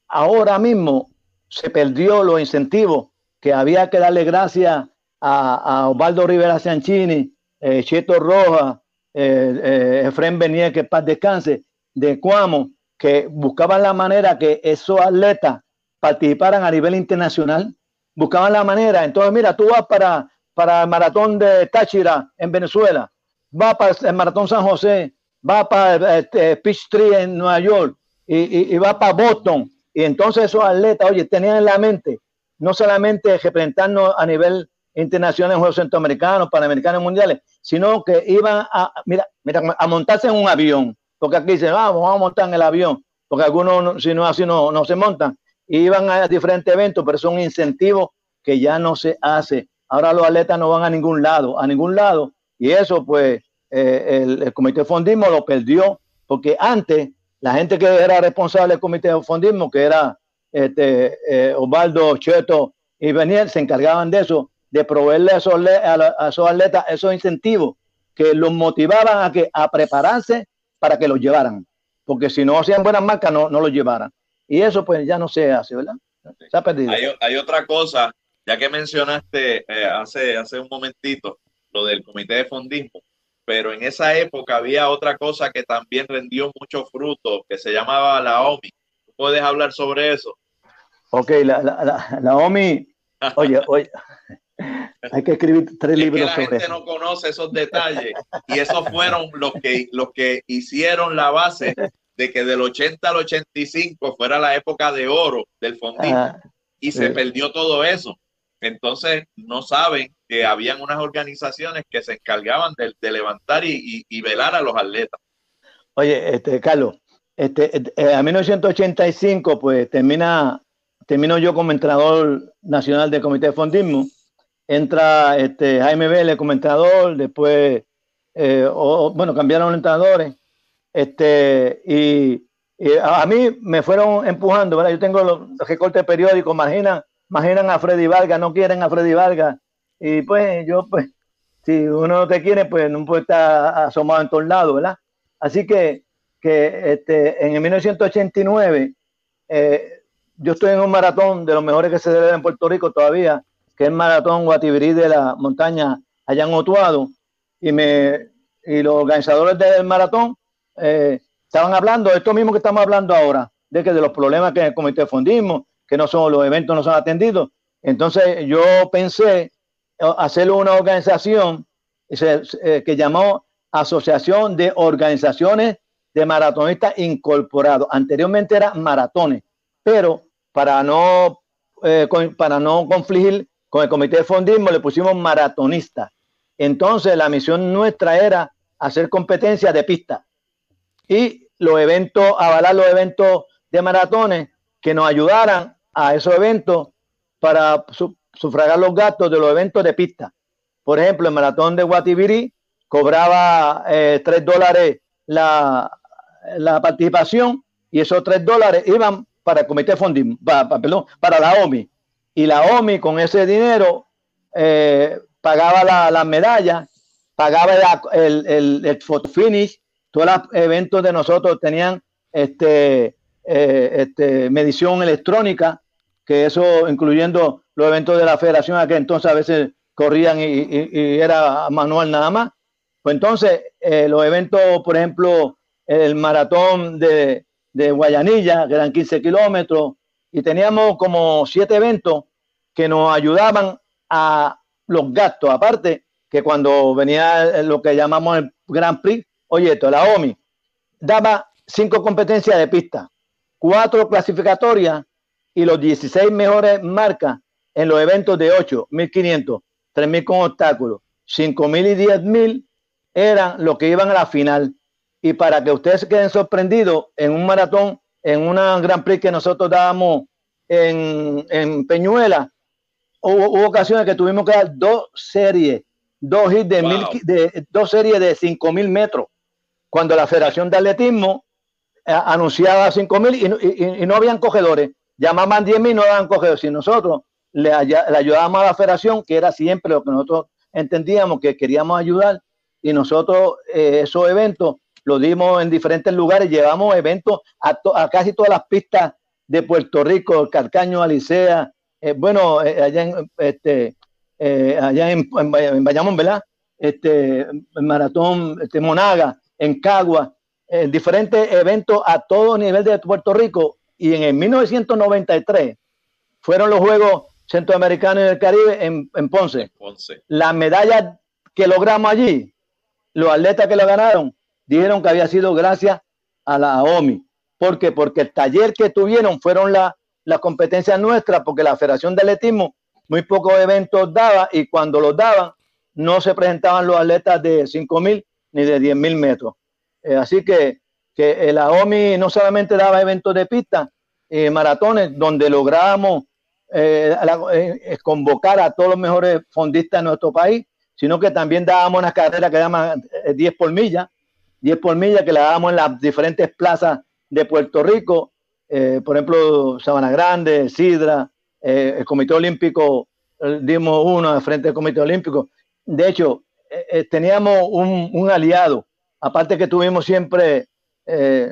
ahora mismo se perdió los incentivos que había que darle gracias a, Osvaldo Rivera Cianchini, eh, Cheto Roja, eh, eh, Efren Benier, que paz descanse, de Cuamo, que buscaban la manera que esos atletas participaran a nivel internacional, buscaban la manera. Entonces, mira, tú vas para, para el maratón de Táchira en Venezuela, vas para el maratón San José, vas para este, Peachtree en Nueva York y, vas para Boston. Y entonces esos atletas, oye, tenían en la mente no solamente representarnos a nivel internacional en Juegos Centroamericanos, Panamericanos Mundiales, sino que iban a, mira, mira, a montarse en un avión, porque aquí dicen, vamos, vamos a montar en el avión, porque algunos, si no así, no, no se montan, iban a diferentes eventos, pero son incentivos que ya no se hace. Ahora los atletas no van a ningún lado, a ningún lado, y eso pues eh, el, comité de fondismo lo perdió, porque antes la gente que era responsable del comité de fondismo, que era este, eh, Osvaldo, Cheto y Beniel, se encargaban de eso, de proveerle a esos, a, esos atletas esos incentivos que los motivaban a, que, a prepararse para que los llevaran. Porque si no hacían buenas marcas, no, no los llevaran. Y eso pues ya no se hace, ¿verdad? Se ha perdido. Hay, otra cosa, ya que mencionaste eh, hace, hace un momentito lo del comité de fondismo, pero en esa época había otra cosa que también rendió mucho fruto, que se llamaba la OMI. ¿Puedes hablar sobre eso? Ok, la, la, la OMI, oye, oye, hay que escribir tres libros la gente no conoce esos detalles y esos fueron los que, los que hicieron la base de que del 80 al 85 fuera la época de oro del fondismo y se perdió todo eso. Entonces no saben que habían unas organizaciones que se encargaban de, levantar y, velar a los atletas. Oye, este, Carlos, este, eh, a 1985 pues termina, termino yo como entrenador nacional del Comité de Fondismo entra este, Jaime Vélez como entrenador, después, eh, bueno, cambiaron los entrenadores, este, y, a, mí me fueron empujando, ¿verdad? Yo tengo los, recortes periódicos, imaginan, imaginan a Freddy Vargas, no quieren a Freddy Vargas, y pues yo, pues, si uno no te quiere, pues no puede estar asomado en todos lados, ¿verdad? Así que, que este, en 1989, eh, yo estoy en un maratón de los mejores que se debe en Puerto Rico todavía, que es el maratón Guatibirí de la montaña allá en Otuado, y, me, y los organizadores del maratón eh, estaban hablando esto mismo que estamos hablando ahora, de que de los problemas que en el comité de fondismo, que no son, los eventos no son atendidos. Entonces yo pensé hacer una organización eh, que llamó Asociación de Organizaciones de Maratonistas Incorporados. Anteriormente era maratones, pero para no, eh, para no confligir con el comité de fondismo le pusimos maratonista. Entonces la misión nuestra era hacer competencia de pista y los eventos, avalar los eventos de maratones que nos ayudaran a esos eventos para sufragar los gastos de los eventos de pista. Por ejemplo, el maratón de Guatibiri cobraba eh, 3 dólares la, la, participación y esos 3 dólares iban para el comité de fondismo, perdón, para la OMI y la OMI con ese dinero eh, pagaba las la medallas, pagaba el, el, el, photo finish, todos los eventos de nosotros tenían este, eh, este, medición electrónica, que eso incluyendo los eventos de la federación, que entonces a veces corrían y, era manual nada más. Pues entonces eh, los eventos, por ejemplo, el maratón de, de Guayanilla, que eran 15 kilómetros, y teníamos como siete eventos que nos ayudaban a los gastos. Aparte que cuando venía lo que llamamos el Grand Prix, oye, esto, la OMI daba cinco competencias de pista, cuatro clasificatorias y los 16 mejores marcas en los eventos de 8, 1500, 3000 con obstáculos, 5000 y 10000 eran los que iban a la final. Y para que ustedes se queden sorprendidos, en un maratón en una Grand Prix que nosotros dábamos en, en Peñuela, hubo, ocasiones que tuvimos que dar dos series, dos hits de, mil, de dos series de cinco mil metros. cuando la Federación de Atletismo eh, anunciaba 5 mil y, no habían cogedores. Llamaban 10 mil no daban cogedores. Si nosotros le, ayudábamos a la federación, que era siempre lo que nosotros entendíamos que queríamos ayudar, y nosotros eh, esos eventos los dimos en diferentes lugares, llevamos eventos a, casi todas las pistas de Puerto Rico, Carcaño, Alicea, eh, bueno, allá en este allá en, en, Bayamón, ¿verdad? Este, en Maratón, este, Monaga, en Cagua, en diferentes eventos a todo nivel de Puerto Rico. Y en el 1993 fueron los Juegos Centroamericanos y del Caribe en, Ponce. Ponce. Las medallas que logramos allí, los atletas que lo ganaron, dijeron que había sido gracias a la OMI. ¿Por qué? Porque el taller que tuvieron fueron las competencias nuestras, porque la Federación de Atletismo muy pocos eventos daba y cuando los daban no se presentaban los atletas de 5.000 ni de 10.000 metros. Eh, así que, que la OMI no solamente daba eventos de pista, eh, maratones, donde lográbamos eh, convocar a todos los mejores fondistas de nuestro país, sino que también dábamos una carrera que llaman 10 por milla, 10 por milla que la dábamos en las diferentes plazas de Puerto Rico, por ejemplo, Sabana Grande, Sidra, el Comité Olímpico, dimos uno al frente del Comité Olímpico. De hecho, teníamos un, un aliado aparte que tuvimos siempre eh,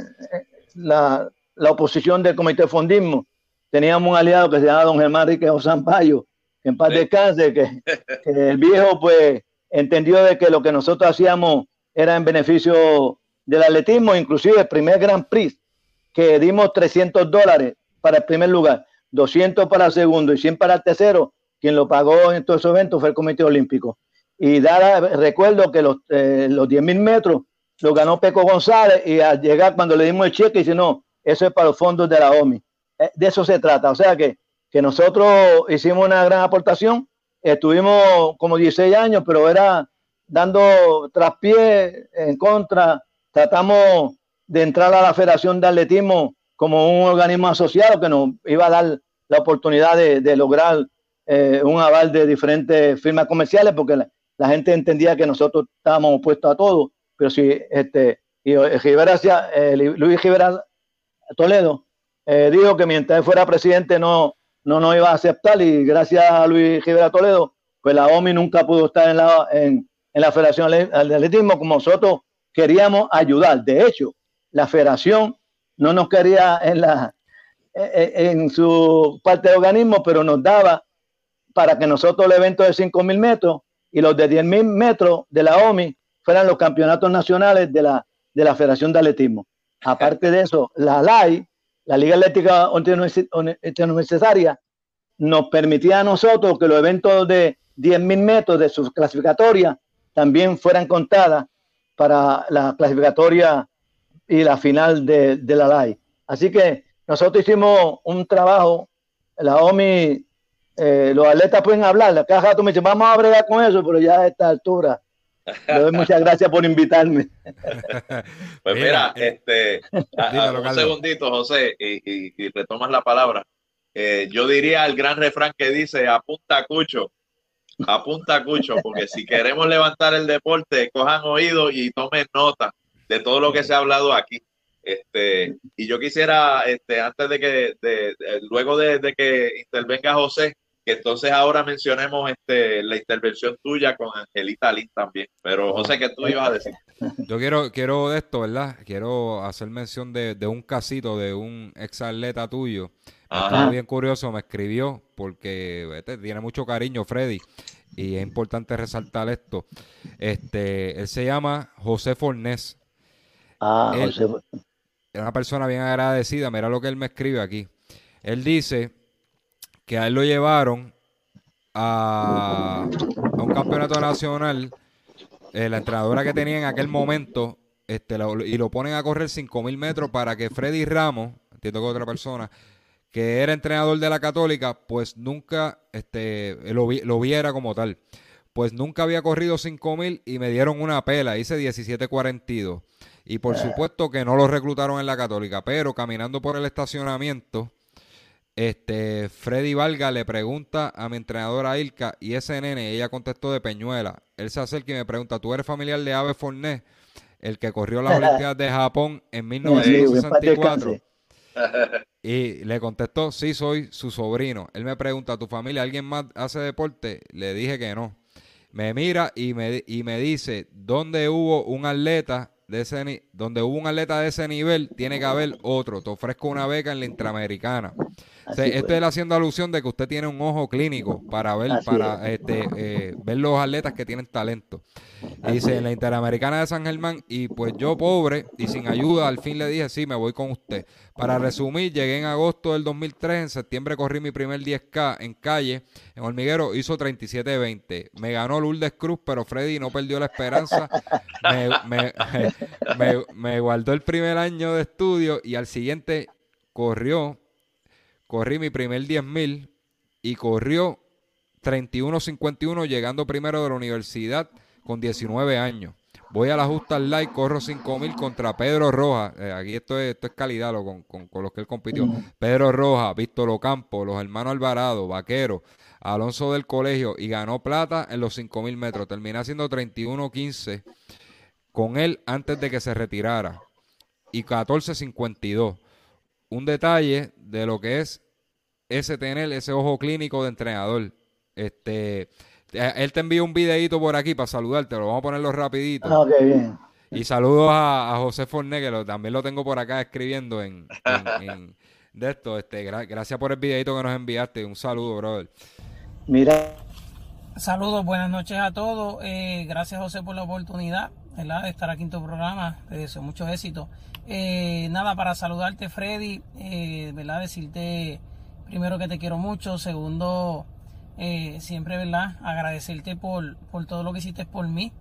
la, oposición del Comité de Fondismo, teníamos un aliado que se llama don Germán Rique Osampayo, que en paz descanse, que, el viejo pues entendió de que lo que nosotros hacíamos era en beneficio del atletismo, inclusive el primer Grand Prix, que dimos 300 dólares para el primer lugar, 200 para el segundo y 100 para el tercero, quien lo pagó en todos esos eventos fue el Comité Olímpico. Y dar, recuerdo que los, eh, los 10.000 metros lo ganó Peco González y al llegar cuando le dimos el cheque dice, no, eso es para los fondos de la OMI. Eh, de eso se trata. O sea que, que nosotros hicimos una gran aportación, estuvimos como 16 años, pero era dando traspié en contra, tratamos de entrar a la Federación de Atletismo como un organismo asociado que nos iba a dar la oportunidad de, lograr eh, un aval de diferentes firmas comerciales, porque la, la, gente entendía que nosotros estábamos opuestos a todo pero si este, y eh, eh, Luis Rivera Toledo eh, dijo que mientras fuera presidente no, no nos iba a aceptar y gracias a Luis Rivera Toledo, pues la OMI nunca pudo estar en la, en, en la Federación de Atletismo como nosotros queríamos ayudar. De hecho, la federación no nos quería en, la, en su parte de organismo, pero nos daba para que nosotros el evento de 5.000 metros y los de 10.000 metros de la OMI fueran los campeonatos nacionales de la, de la Federación de Atletismo. Aparte de eso, la LAI, la Liga Atlética Necesaria, nos permitía a nosotros que los eventos de 10.000 metros de sus clasificatorias también fueran contadas para la clasificatoria y la final de, la LAI. Así que nosotros hicimos un trabajo, la OMI, eh, los atletas pueden hablar, la caja tú me dices, vamos a bregar con eso, pero ya a esta altura muchas gracias por invitarme. Pues mira, eh, este, un segundito, José, y, retomas la palabra. Eh, yo diría el gran refrán que dice, apunta Cucho, apunta Cucho, porque si queremos levantar el deporte, cojan oído y tomen nota de todo lo que se ha hablado aquí. Este, y yo quisiera, este, antes de que, luego de que intervenga José, que entonces ahora mencionemos este, la intervención tuya con Angelita Lin también. Pero José, ¿qué tú ibas a decir? Yo quiero, quiero de esto, ¿verdad? Quiero hacer mención de, un casito de un ex atleta tuyo. Está bien curioso, me escribió porque tiene mucho cariño Freddy y es importante resaltar esto. Este, él se llama José Fornés. Ah, José. Es una persona bien agradecida. Mira lo que él me escribe aquí. Él dice que a él lo llevaron a, un campeonato nacional, eh, la entrenadora que tenía en aquel momento, este, y lo ponen a correr 5.000 metros para que Freddy Ramos, entiendo que otra persona, que era entrenador de la Católica, pues nunca este, lo, lo viera como tal. Pues nunca había corrido 5.000 y me dieron una pela, hice 17.42. Y por supuesto que no lo reclutaron en la Católica, pero caminando por el estacionamiento, este, Freddy Valga le pregunta a mi entrenadora Ilka y ese nene, ella contestó de Peñuela. Él se acerca y me pregunta, ¿tú eres familiar de Ave Fornés? el que corrió las Olimpiadas de Japón en 1964. Y le contestó, sí, soy su sobrino. Él me pregunta, ¿tu familia alguien más hace deporte? Le dije que no. Me mira y me, y me dice, ¿dónde hubo un atleta de ese donde hubo un atleta de ese nivel, tiene que haber otro. Te ofrezco una beca en la Interamericana. Esto es haciendo alusión de que usted tiene un ojo clínico para ver, para este, eh, ver los atletas que tienen talento. dice, en la Interamericana de San Germán, y pues yo pobre y sin ayuda, al fin le dije, sí, me voy con usted. Para resumir, llegué en agosto del 2003, en septiembre corrí mi primer 10K en calle, en Hormiguero, hizo 37-20. Me ganó Lourdes Cruz, pero Freddy no perdió la esperanza. me, me guardó el primer año de estudio y al siguiente corrió corrí mi primer 10.000 y corrió 31.51 llegando primero de la universidad con 19 años. Voy a la justa light, corro 5.000 contra Pedro Roja. Eh, aquí esto es, esto es calidad lo, con, con, los que él compitió. Pedro Roja, Víctor Ocampo, los hermanos Alvarado, Vaquero, Alonso del Colegio y ganó plata en los 5.000 metros. Terminé haciendo 31.15 con él antes de que se retirara y 14.52 un detalle de lo que es ese tener ese ojo clínico de entrenador. Este, él te envió un videito por aquí para saludarte, lo vamos a ponerlo rapidito. Ah, bien. Y saludos a, José Forné, que también lo tengo por acá escribiendo en, de esto. Este, gracias por el videito que nos enviaste. Un saludo, brother. Mira. Saludos, buenas noches a todos. Eh, gracias, José, por la oportunidad de estar aquí en tu programa. Te deseo mucho éxito. Eh, nada, para saludarte, Freddy, eh, ¿verdad? Decirte primero que te quiero mucho. Segundo, eh, siempre, ¿verdad? Agradecerte por, por todo lo que hiciste por mí.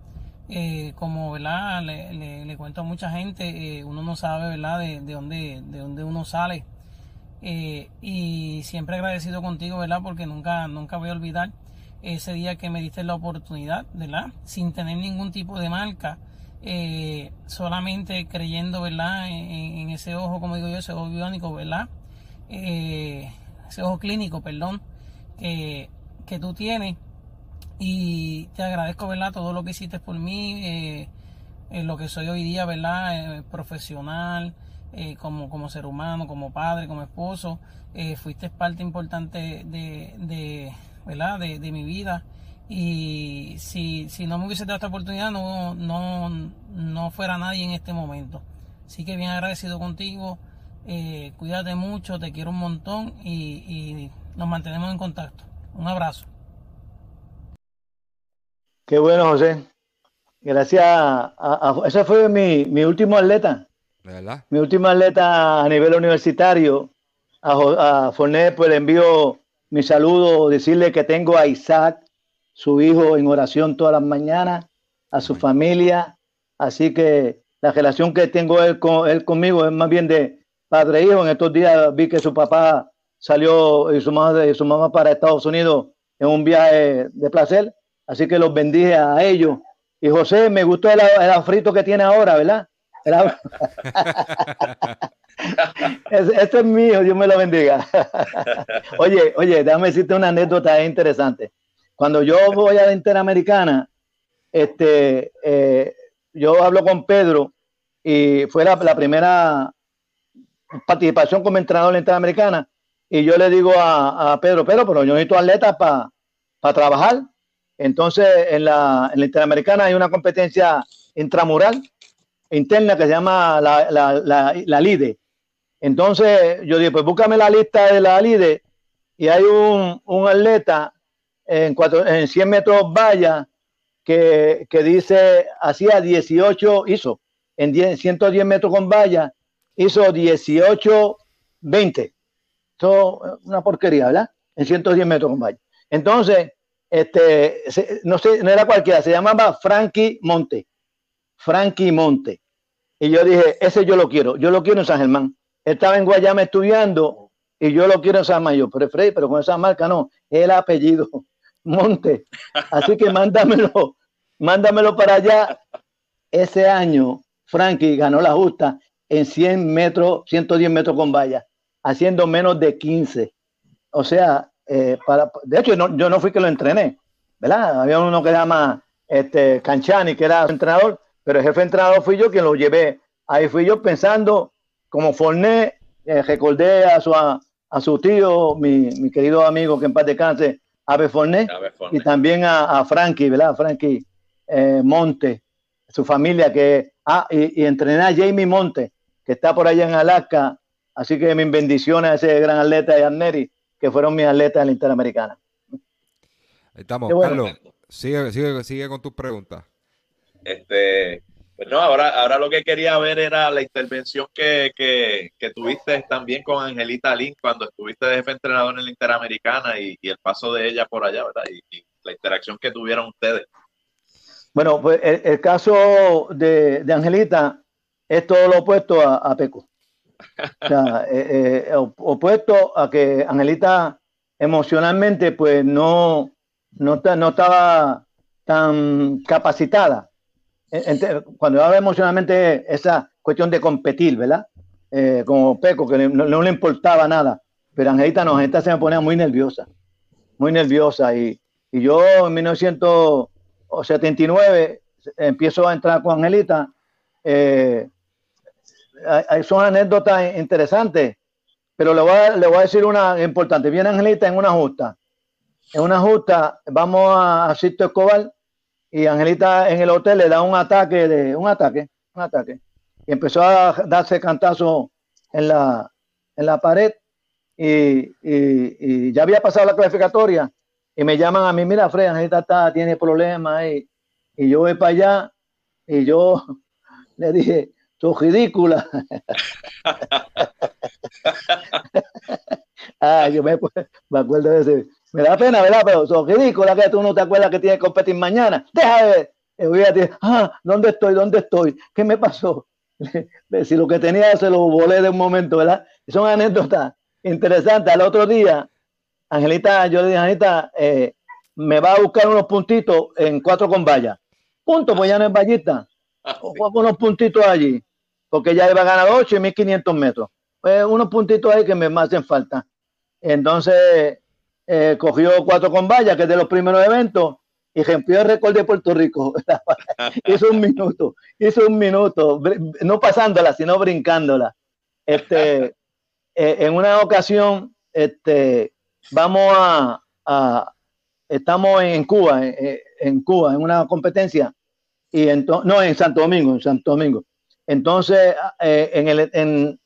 como, ¿verdad? Le, le, cuento a mucha gente, uno no sabe, ¿verdad? De, de, dónde, de dónde uno sale. y siempre agradecido contigo, ¿verdad? Porque nunca, nunca voy a olvidar ese día que me diste la oportunidad, ¿verdad? Sin tener ningún tipo de marca eh, solamente creyendo, ¿verdad? En, ese ojo, como digo yo, ese ojo biónico, ¿verdad? Eh, ese ojo clínico, perdón, que, que tú tienes. Y te agradezco, ¿verdad? Todo lo que hiciste por mí, eh, lo que soy hoy día, ¿verdad? profesional, como, como ser humano, como padre, como esposo. fuiste parte importante de, de ¿verdad? De, de mi vida y si, si no me hubiese dado esta oportunidad no, no, no fuera nadie en este momento. Así que bien agradecido contigo, eh, cuídate mucho, te quiero un montón y, nos mantenemos en contacto. Un abrazo. Qué bueno, José. Gracias. A, ese fue mi, mi último atleta. ¿verdad? Mi último atleta a nivel universitario. A, a Fornet, pues le envío mi saludo, decirle que tengo a Isaac su hijo en oración todas las mañanas, a su familia. Así que la relación que tengo él, con, él conmigo es más bien de padre e hijo. En estos días vi que su papá salió y su mamá, y su mamá para Estados Unidos en un viaje de placer. Así que los bendije a ellos. Y José, me gustó el, el afrito que tiene ahora, ¿verdad? Este es mío, Dios me lo bendiga. oye, oye, déjame decirte una anécdota interesante. Cuando yo voy a la Interamericana, este, eh, yo hablo con Pedro y fue la, primera participación como entrenador en la Interamericana y yo le digo a, Pedro, Pedro, pero yo necesito atletas para trabajar. Entonces, en la, en la, Interamericana hay una competencia intramural interna que se llama la, la, la, LIDE. Entonces, yo dije, pues búscame la lista de la LIDE y hay un, un atleta en, cuatro, en 100 metros valla que, que dice, hacía 18, hizo, en 10, 110 metros con valla, hizo 18, 20. Eso una porquería, ¿verdad? En 110 metros con valla. Entonces, este, no sé, no era cualquiera, se llamaba Frankie Monte. Frankie Monte. Y yo dije, ese yo lo quiero, yo lo quiero en San Germán. Estaba en Guayama estudiando y yo lo quiero en San Mayo, pero Freddy, pero con esa marca no, el apellido. Monte. Así que mándamelo, mándamelo para allá. Ese año, Frankie ganó la justa en 100 metros, 110 metros con valla, haciendo menos de 15. O sea, eh, para, de hecho, no, yo no fui que lo entrené, ¿verdad? Había uno que se llama este, Canchani, que era entrenador, pero el jefe entrenador fui yo quien lo llevé. Ahí fui yo pensando, como Forné, eh, recordé a su, a, su tío, mi, mi, querido amigo que en paz descanse, Ave Forné, y también a, a, Frankie, ¿verdad? Frankie eh, Monte, su familia, que, ah, y, y entrené a Jamie Monte, que está por allá en Alaska, así que mis bendiciones a ese gran atleta de Anneri, que fueron mis atletas en la Interamericana. Ahí estamos, Carlos, sigue, sigue, sigue con tus preguntas. Este, pues no, ahora, ahora lo que quería ver era la intervención que, tuviste también con Angelita Lin cuando estuviste de jefe entrenador en la Interamericana y, el paso de ella por allá, ¿verdad? Y, la interacción que tuvieron ustedes. Bueno, pues el, caso de, Angelita es todo lo opuesto a, Peco. O sea, eh, eh, opuesto a que Angelita emocionalmente pues no, no, no estaba tan capacitada cuando habla emocionalmente, esa cuestión de competir, ¿verdad? Eh, como Peco, que no, le importaba nada. Pero Angelita no, Angelita se me ponía muy nerviosa, muy nerviosa. Y, y yo en 1979 empiezo a entrar con Angelita. Eh, son anécdotas interesantes, pero le voy, a, le decir una importante. Viene Angelita en una justa. En una justa vamos a, a Sisto Escobar y Angelita en el hotel le da un ataque de un ataque, un ataque. Y empezó a darse cantazo en la, en la pared y, ya había pasado la clasificatoria y me llaman a mí, mira, Fred, Angelita está, tiene problemas y, y yo voy para allá y yo le dije, sos ridícula. ah, yo me acuerdo de ese, me da pena, ¿verdad? Pero son ridículas que tú no te acuerdas que tienes que competir mañana. Deja de ver. Y voy a decir, ah, ¿dónde estoy? ¿Dónde estoy? ¿Qué me pasó? si lo que tenía se lo volé de un momento, ¿verdad? son anécdotas interesantes. Al otro día, Angelita, yo le dije, Angelita, eh, me va a buscar unos puntitos en cuatro con vallas. Punto, pues ya no es vallita. Unos puntitos allí, porque ya iba a ganar 8 y 1500 metros. Pues unos puntitos ahí que me hacen falta. Entonces, eh, cogió cuatro con vallas, que es de los primeros eventos, y rompió el récord de Puerto Rico. hizo un minuto, hizo un minuto, no pasándola, sino brincándola. Este, eh, en una ocasión, este, vamos a, estamos en Cuba, eh, en, Cuba, en una competencia, y no, en Santo Domingo, en Santo Domingo. Entonces, en el,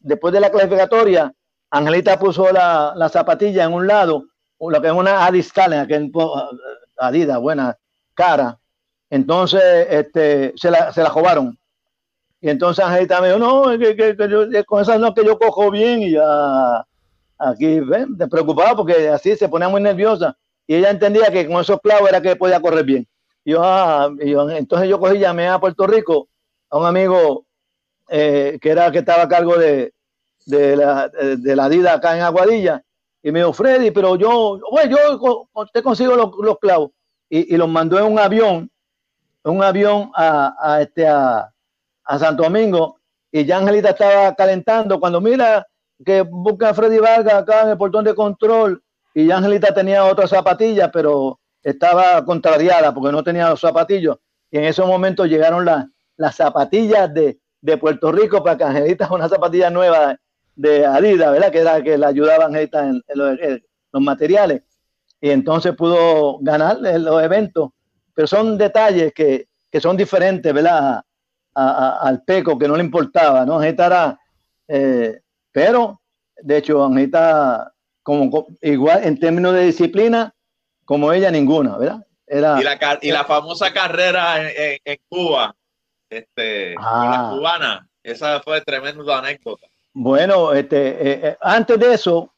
después de la clasificatoria, Angelita puso la, la, zapatilla en un lado, lo que es una Adistal, en aquel Adidas, buena cara. Entonces, este, se la, se la. Y entonces Angelita me dijo, no, que, que, yo, con esas no que yo cojo bien y ya aquí, ven, te preocupaba porque así se ponía muy nerviosa. Y ella entendía que con esos clavos era que podía correr bien. Y yo, ah, y yo, entonces yo cogí, llamé a Puerto Rico a un amigo eh, que era que estaba a cargo de, de la, de la Dida acá en Aguadilla. Y me dijo, Freddy, pero yo, bueno, yo te consigo los, los clavos. Y, y, los mandó en un avión, un avión a, a, este, a, a Santo Domingo. Y ya Angelita estaba calentando. Cuando mira que busca a Freddy Vargas acá en el portón de control. Y ya Angelita tenía otra zapatilla, pero estaba contrariada porque no tenía los zapatillos. Y en ese momento llegaron las, las zapatillas de, de Puerto Rico para que Angelita una zapatilla nueva de Adidas, ¿verdad? Que era que le ayudaban en, en, los, materiales. Y entonces pudo ganar los eventos. Pero son detalles que, que son diferentes, ¿verdad? al Peco, que no le importaba, ¿no? Angelita era, eh, pero, de hecho, Angelita, como, igual en términos de disciplina, como ella, ninguna, ¿verdad? Era, y, la, y la famosa carrera en, en, Cuba, este, la ah. cubana, esa fue tremenda anécdota. Bueno, este, eh, eh, antes de eso,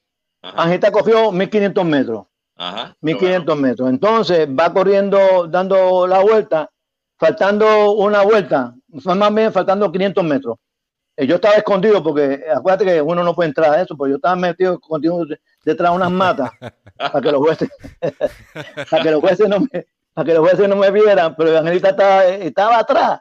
Angelita cogió 1500 metros. Ajá, 1500 metros. Entonces va corriendo, dando la vuelta, faltando una vuelta, más bien faltando 500 metros. Eh, yo estaba escondido porque acuérdate que uno no puede entrar a eso, porque yo estaba metido escondido detrás de unas matas para que los jueces, para que los jueces no me, para que los jueces no me vieran, pero Angelita estaba, estaba atrás.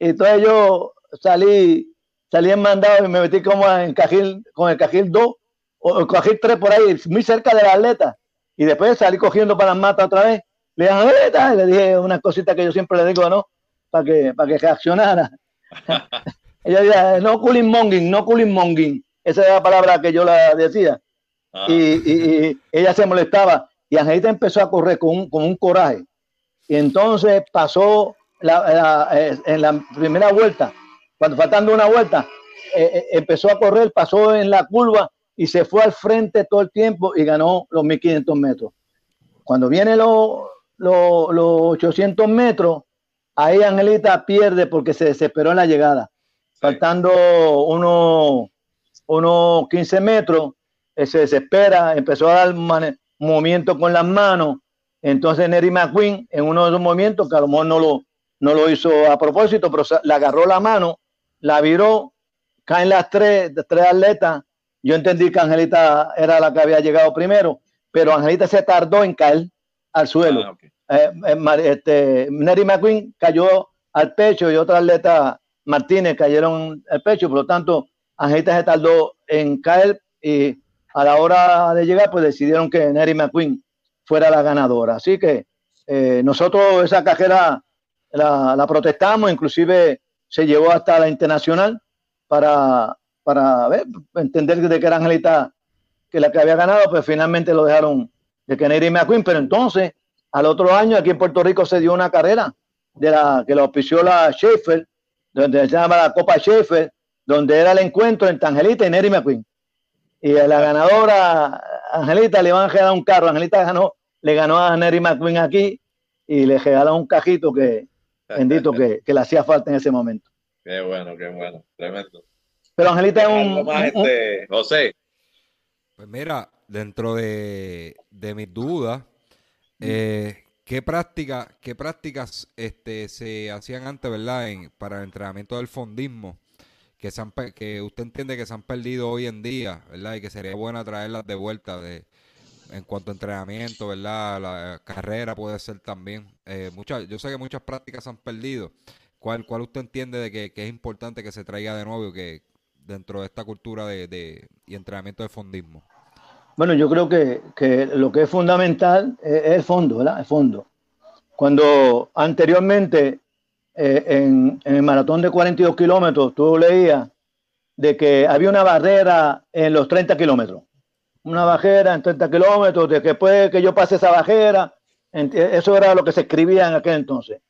Entonces yo salí salí en mandado y me metí como en cajil, con el cajil 2 o el cajil 3 por ahí, muy cerca de la atleta. Y después salí cogiendo para las matas otra vez. Le dije, le dije una cosita que yo siempre le digo, ¿no? para que, para que reaccionara. ella decía, no cooling monging, no cooling monging. Esa era la palabra que yo la decía. Ah. Y, ella se molestaba. Y Angelita empezó a correr con un, con un coraje. Y entonces pasó eh, en la primera vuelta, cuando faltando una vuelta, eh, eh, empezó a correr, pasó en la curva y se fue al frente todo el tiempo y ganó los 1500 metros. Cuando viene los, los, 800 metros, ahí Angelita pierde porque se desesperó en la llegada. Faltando unos, unos 15 metros, se desespera, empezó a dar movimiento con las manos. Entonces Neri McQueen, en uno de esos movimientos, que a lo mejor no lo, no lo hizo a propósito, pero le agarró la mano, la viró, caen las tres, tres atletas. Yo entendí que Angelita era la que había llegado primero, pero Angelita se tardó en caer al suelo. Ah, eh, eh, este, Neri McQueen cayó al pecho y otra atleta, Martínez, cayeron al pecho, por lo tanto, Angelita se tardó en caer y a la hora de llegar, pues decidieron que Neri McQueen fuera la ganadora. Así que eh, nosotros esa cajera la, protestamos, inclusive se llevó hasta la internacional para, para ver, entender de que era Angelita que la que había ganado, pues finalmente lo dejaron de Kennedy McQueen, pero entonces al otro año aquí en Puerto Rico se dio una carrera de la que lo auspició la Schaefer, donde se llama la Copa Schaefer, donde era el encuentro entre Angelita y Neri McQueen. Y la ganadora, Angelita, le iban a regalar un carro. Angelita ganó, le ganó a Neri McQueen aquí y le regaló un cajito que, bendito que, le hacía falta en ese momento. Qué bueno, qué bueno, tremendo. Pero Angelita es un, este, José. Pues mira, dentro de, mis dudas, eh, ¿qué, práctica, ¿qué prácticas este, se hacían antes, verdad, para el entrenamiento del fondismo? Que, que usted entiende que se han perdido hoy en día, ¿verdad? Y que sería bueno traerlas de vuelta de, en cuanto a entrenamiento, ¿verdad? La carrera puede ser también. Eh, muchas, yo sé que muchas prácticas se han perdido. ¿Cuál, cuál usted entiende de que, es importante que se traiga de nuevo que dentro de esta cultura de, y entrenamiento de fondismo? Bueno, yo creo que, lo que es fundamental es, el fondo, ¿verdad? El fondo. Cuando anteriormente eh, en, en, el maratón de 42 kilómetros tú leías de que había una barrera en los 30 kilómetros una bajera en 30 kilómetros, de que después que yo pase esa bajera, eso era lo que se escribía en aquel entonces.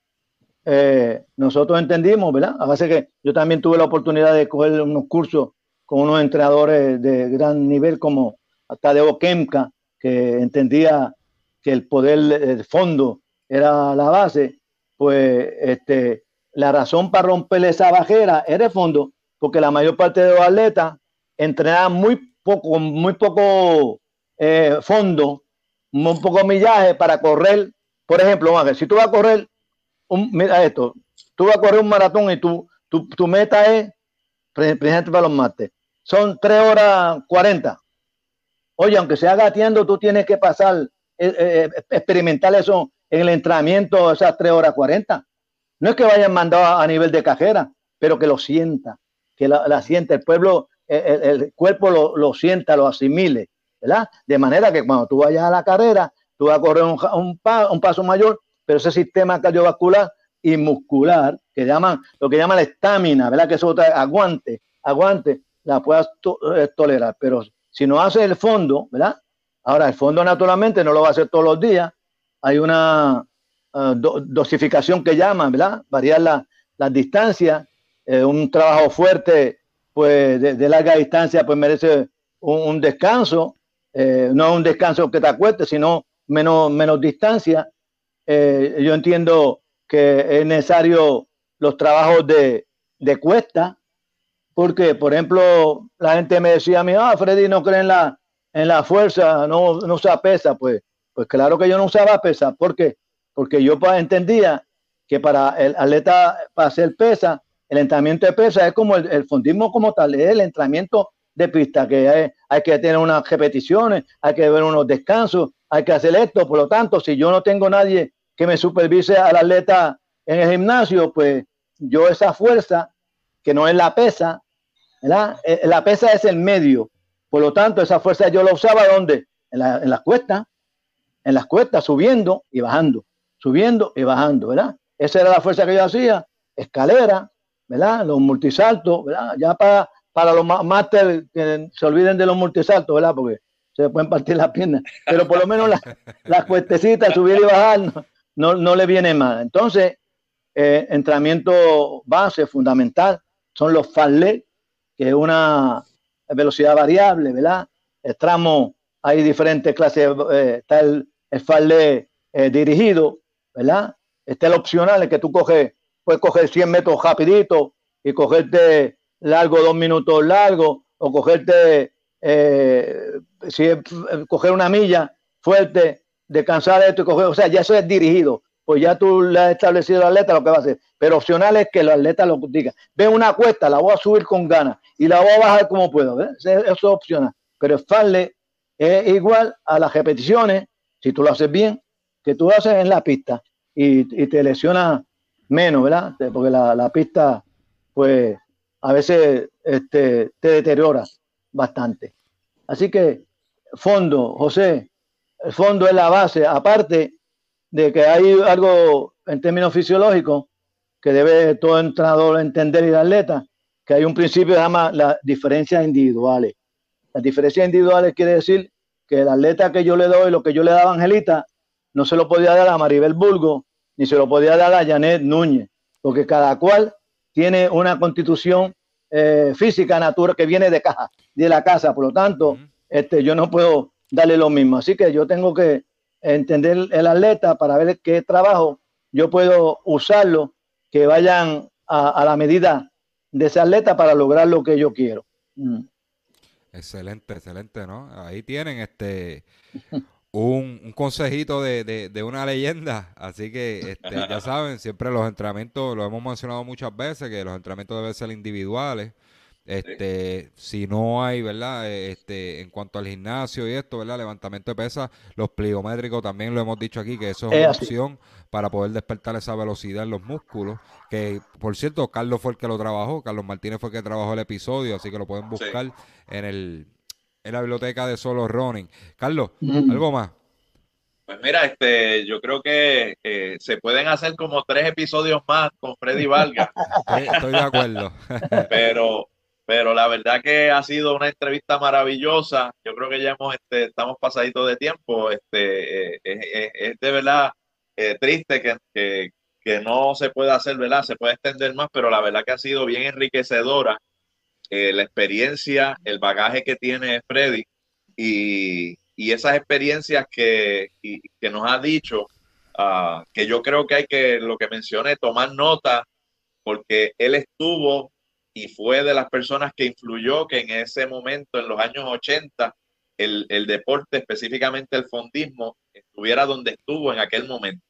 Eh, nosotros entendimos, ¿verdad? A base que yo también tuve la oportunidad de coger unos cursos con unos entrenadores de gran nivel como Tadeo Kemka, que entendía que el poder del fondo era la base, pues este, la razón para romper esa bajera era el fondo, porque la mayor parte de los atletas entrenaban muy poco, muy poco eh, fondo, muy poco millaje para correr. Por ejemplo, si tú vas a correr, un, mira esto, tú vas a correr un maratón y tu, tu, meta es, presidente para los martes, son 3 horas 40. Oye, aunque sea gateando, tú tienes que pasar, eh, eh, experimentar eso en el entrenamiento, esas 3 horas 40. No es que vayan mandado a, nivel de cajera, pero que lo sienta, que la, la sienta. El pueblo el, cuerpo lo, lo, sienta, lo asimile, ¿verdad? De manera que cuando tú vayas a la carrera, tú vas a correr un, un, paso mayor, pero ese sistema cardiovascular y muscular, que llaman, lo que llaman la estamina, ¿verdad? Que eso aguante, aguante, la puedas eh, tolerar. Pero si no haces el fondo, ¿verdad? Ahora, el fondo naturalmente no lo va a hacer todos los días. Hay una eh, dosificación que llaman, ¿verdad? Variar la, las distancias, eh, un trabajo fuerte pues de, larga distancia, pues merece un, descanso, eh, no un descanso que te acuestes, sino menos, menos distancia. Eh, yo entiendo que es necesario los trabajos de, de cuesta, porque, por ejemplo, la gente me decía a mí, ah, Freddy no cree en la, en la fuerza, no, no usa pesa. Pues, pues claro que yo no usaba pesa. ¿Por qué? Porque yo entendía que para el atleta, para hacer pesa, el entrenamiento de pesa es como el, fondismo como tal, es el entrenamiento de pista, que hay, que tener unas repeticiones, hay que ver unos descansos, hay que hacer esto. Por lo tanto, si yo no tengo nadie que me supervise al atleta en el gimnasio, pues yo esa fuerza, que no es la pesa, ¿verdad? Eh, la pesa es el medio. Por lo tanto, esa fuerza yo la usaba ¿dónde? En, en las cuestas, en las cuestas, subiendo y bajando, subiendo y bajando, ¿verdad? esa era la fuerza que yo hacía, escalera, ¿verdad? Los multisaltos, ¿verdad? Ya para, para los máster que se olviden de los multisaltos, ¿verdad? Porque se pueden partir las piernas, pero por lo menos las la cuestecitas, subir y bajar, no, no, le viene mal. Entonces, eh, entrenamiento base, fundamental, son los farlek, que es una velocidad variable, ¿verdad? El tramo, hay diferentes clases, eh, está el, el eh, dirigido, ¿verdad? Está el opcional, el que tú coges, puedes coger 100 metros rapidito y cogerte largo, dos minutos largo, o cogerte eh, es, coger una milla fuerte, descansar esto y coger, o sea, ya eso es dirigido, pues ya tú le has establecido al atleta lo que va a hacer, pero opcional es que el atleta lo diga, ve una cuesta, la voy a subir con ganas y la voy a bajar como puedo, eso es opcional, pero farle es igual a las repeticiones, si tú lo haces bien, que tú haces en la pista y, te lesiona menos, ¿verdad? Porque la, la, pista, pues, a veces este, te deteriora bastante. Así que fondo, José, el fondo es la base, aparte de que hay algo en términos fisiológicos que debe todo entrenador entender y el atleta, que hay un principio que se llama las diferencias individuales. Las diferencias individuales quiere decir que el atleta que yo le doy, lo que yo le daba a Angelita, no se lo podía dar a Maribel Bulgo, ni se lo podía dar a Janet Núñez, porque cada cual tiene una constitución eh, física natural que viene de caja, de la casa, por lo tanto, este, yo no puedo darle lo mismo. Así que yo tengo que entender el atleta para ver qué trabajo yo puedo usarlo, que vayan a, la medida de ese atleta para lograr lo que yo quiero. Mm. Excelente, excelente, ¿no? Ahí tienen este un, consejito de, una leyenda. Así que este, ya saben, siempre los entrenamientos, lo hemos mencionado muchas veces, que los entrenamientos deben ser individuales. Este, si no hay, ¿verdad? Este, en cuanto al gimnasio y esto, ¿verdad? Levantamiento de pesas, los pliométricos también lo hemos dicho aquí, que eso es una opción para poder despertar esa velocidad en los músculos. Que, por cierto, Carlos fue el que lo trabajó, Carlos Martínez fue el que trabajó el episodio, así que lo pueden buscar en el en la biblioteca de Solo Running. Carlos, ¿algo más? Pues mira, este, yo creo que eh, se pueden hacer como tres episodios más con Freddy Valga. Estoy, de acuerdo. pero, pero la verdad que ha sido una entrevista maravillosa. Yo creo que ya hemos, este, estamos pasaditos de tiempo. Este, eh, es, de verdad eh, triste que, que, que, no se pueda hacer, ¿verdad? Se puede extender más, pero la verdad que ha sido bien enriquecedora eh, la experiencia, el bagaje que tiene Freddy y, esas experiencias que, que, nos ha dicho, ah, que yo creo que hay que, lo que mencioné, tomar nota, porque él estuvo y fue de las personas que influyó que en ese momento, en los años 80, el, el deporte, específicamente el fondismo, estuviera donde estuvo en aquel momento.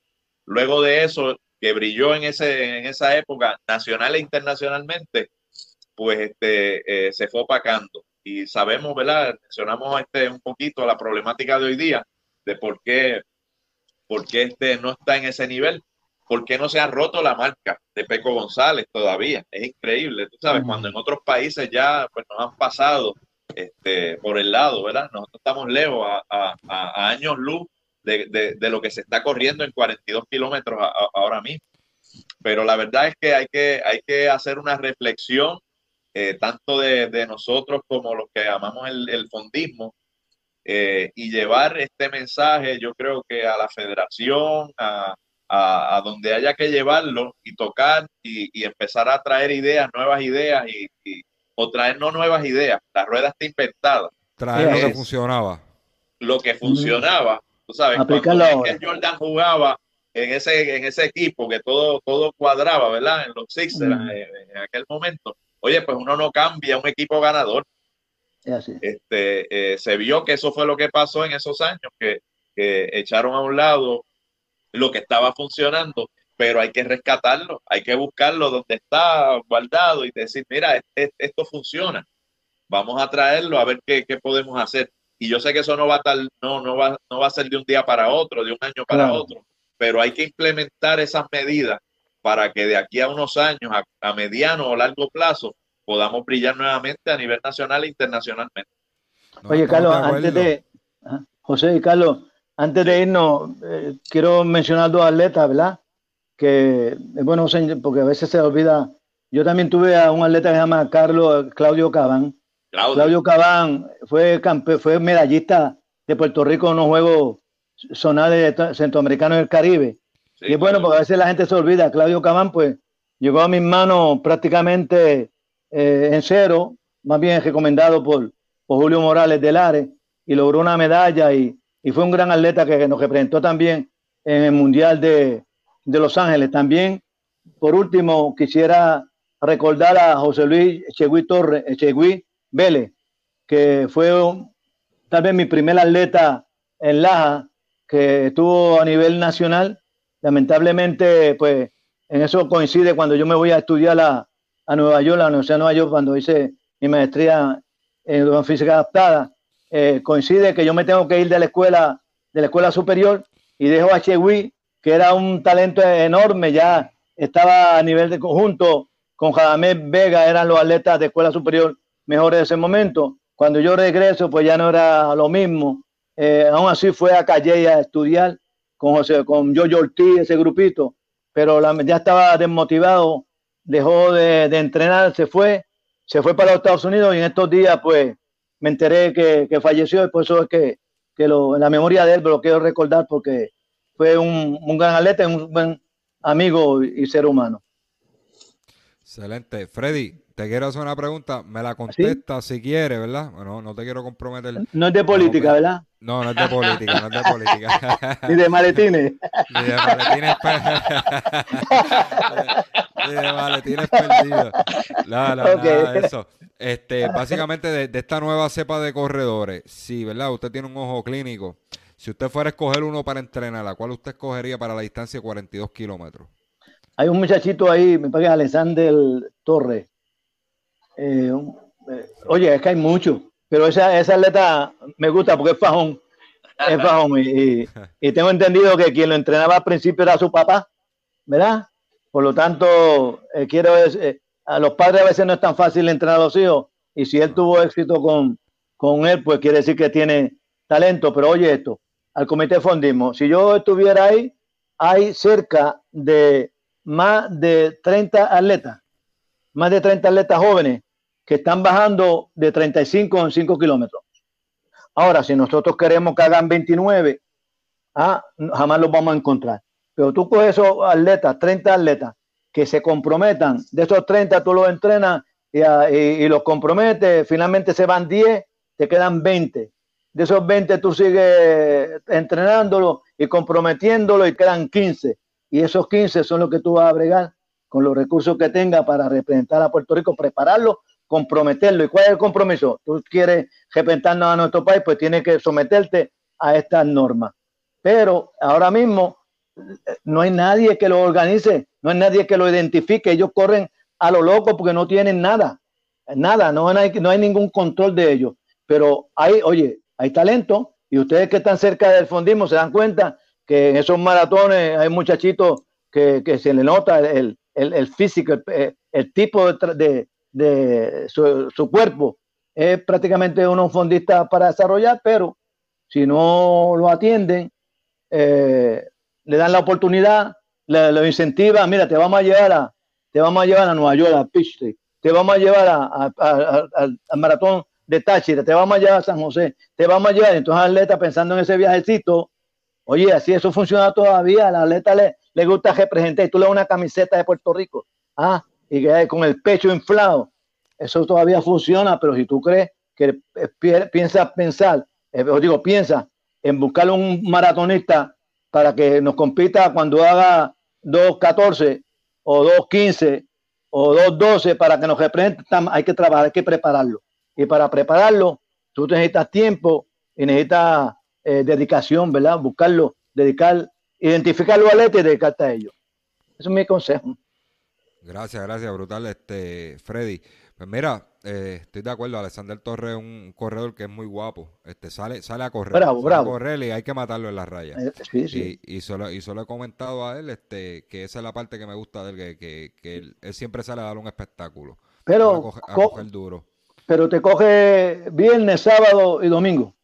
Luego de eso, que brilló en, ese, en esa época, nacional e internacionalmente, pues este, eh, se fue opacando. Y sabemos, ¿verdad? Mencionamos este, un poquito la problemática de hoy día, de por qué, por qué este no está en ese nivel, por qué no se ha roto la marca de Peco González todavía. Es increíble, tú sabes, cuando en otros países ya pues, nos han pasado este, por el lado, ¿verdad? Nosotros estamos lejos a, a, años luz de, de, de, lo que se está corriendo en 42 kilómetros ahora mismo. Pero la verdad es que hay que, hay que hacer una reflexión eh, tanto de, nosotros como los que amamos el, fondismo, eh, y llevar este mensaje, yo creo que a la federación, a, donde haya que llevarlo y tocar y, empezar a traer ideas, nuevas ideas, y, o traer no nuevas ideas, la rueda está inventada. Traer lo que funcionaba. Lo que funcionaba, tú sabes, cuando Jordan jugaba en ese, en ese equipo que todo, todo cuadraba, ¿verdad? En los Sixers en aquel momento Oye, pues uno no cambia un equipo ganador. Este, eh, se vio que eso fue lo que pasó en esos años, que, echaron a un lado lo que estaba funcionando, pero hay que rescatarlo, hay que buscarlo donde está guardado y decir, mira, esto funciona, vamos a traerlo a ver qué, podemos hacer. Y yo sé que eso no va a estar, no, no va, no va a ser de un día para otro, de un año para otro, pero hay que implementar esas medidas para que de aquí a unos años, a, mediano o largo plazo, podamos brillar nuevamente a nivel nacional e internacionalmente. Oye, Carlos, antes de, José y Carlos, antes de irnos, eh, quiero mencionar dos atletas, ¿verdad? que es bueno porque a veces se olvida. Yo también tuve a un atleta que se llama Carlos Claudio Cabán. Claudio, Cabán fue, fue medallista de Puerto Rico en unos Juegos Zonales Centroamericanos del Caribe. Y es bueno porque a veces la gente se olvida. Claudio Cabán, pues, llegó a mis manos prácticamente eh, en cero, más bien recomendado por, por Julio Morales de Lares, y logró una medalla y, y fue un gran atleta que, nos representó también en el Mundial de, de Los Ángeles. También, por último, quisiera recordar a José Luis Chegui Torres, Chegui Vélez, que fue tal vez mi primer atleta en Laja, que estuvo a nivel nacional. Lamentablemente, pues en eso coincide cuando yo me voy a estudiar a, a Nueva York, a la Universidad de Nueva York, cuando hice mi maestría en física adaptada. Eh, coincide que yo me tengo que ir de la escuela, de la escuela superior y dejo a Chewi, que era un talento enorme, ya estaba a nivel de conjunto con Jadamés Vega, eran los atletas de escuela superior mejores de ese momento. Cuando yo regreso, pues ya no era lo mismo. Eh, aún así fue a Calle a estudiar con José, con Jojo Ortiz, ese grupito, pero ya estaba desmotivado, dejó de, entrenar, se fue, se fue para los Estados Unidos y en estos días, pues, me enteré que, falleció y por eso es que, que lo, en la memoria de él lo quiero recordar porque fue un, un gran atleta, un buen amigo y ser humano. Excelente. Freddy, te quiero hacer una pregunta, me la contesta si quiere, ¿verdad? Bueno, no te quiero comprometer. No es de política, ¿verdad? No, no es de política, no es de política. Ni de maletines. Ni de maletines, Ni de maletines perdidos. No, no, eso. Este, básicamente de, de, esta nueva cepa de corredores, sí, ¿verdad? Usted tiene un ojo clínico. Si usted fuera a escoger uno para entrenar, ¿la cuál usted escogería para la distancia de 42 kilómetros? Hay un muchachito ahí, me parece Alexander Torres eh, eh, oye, es que hay mucho, pero esa, esa atleta me gusta porque es fajón. Es fajón. Y, tengo entendido que quien lo entrenaba al principio era su papá, ¿verdad? Por lo tanto, eh, quiero a los padres a veces no es tan fácil entrenar a los hijos. Y si él tuvo éxito con, con él, pues quiere decir que tiene talento. Pero oye esto, al comité fondismo, si yo estuviera ahí, hay cerca de más de 30 atletas, más de 30 atletas jóvenes que están bajando de 35 en 5 kilómetros. Ahora, si nosotros queremos que hagan 29, ah, jamás los vamos a encontrar. Pero tú coges esos atletas, 30 atletas, que se comprometan, de esos 30 tú los entrenas y, los comprometes, finalmente se van 10, te quedan 20. De esos 20 tú sigues entrenándolo y comprometiéndolo y quedan 15. Y esos 15 son los que tú vas a bregar con los recursos que tenga para representar a Puerto Rico, prepararlo comprometerlo. ¿Y cuál es el compromiso? Tú quieres representarnos a nuestro país, pues tienes que someterte a estas normas. Pero ahora mismo eh, no hay nadie que lo organice, no hay nadie que lo identifique. Ellos corren a lo loco porque no tienen nada, nada, no hay, no hay ningún control de ellos. Pero hay, oye, hay talento y ustedes que están cerca del fondismo se dan cuenta que en esos maratones hay muchachitos que, se le nota el, físico, el, tipo de su, cuerpo. Es prácticamente unos fondistas para desarrollar, pero si no lo atienden, eh, le dan la oportunidad, le, lo incentivan, mira, te vamos a llevar a, te vamos a llevar a Nueva York, a Pittsburgh, te vamos a llevar al maratón de Táchira, te vamos a llevar a San José, te vamos a llevar, entonces atleta pensando en ese viajecito, oye, así eso funciona todavía, al atleta le, le gusta representar, tú le das una camiseta de Puerto Rico, ah, y que con el pecho inflado, eso todavía funciona, pero si tú crees que piensas pensar, eh, os digo, piensa en buscar un maratonista para que nos compita cuando haga 2.14 o 2.15 o 2.12 para que nos represente, hay que trabajar, hay que prepararlo. Y para prepararlo, tú necesitas tiempo y necesitas eh, dedicación, ¿verdad? Buscarlo, dedicar, identificar los atletas y dedicarte a ellos. Eso es mi consejo. Gracias, gracias, brutal, este Freddy. Pues mira, eh, estoy de acuerdo, Alexander Torres es un corredor que es muy guapo. Este sale, sale a correr, bravo, sale bravo. a correr y hay que matarlo en la raya. Eh, sí, sí. Y, y, solo, y solo he comentado a él este, que esa es la parte que me gusta de él, que, que, él, siempre sale a dar un espectáculo. Pero, a, coger duro. Pero te coge viernes, sábado y domingo.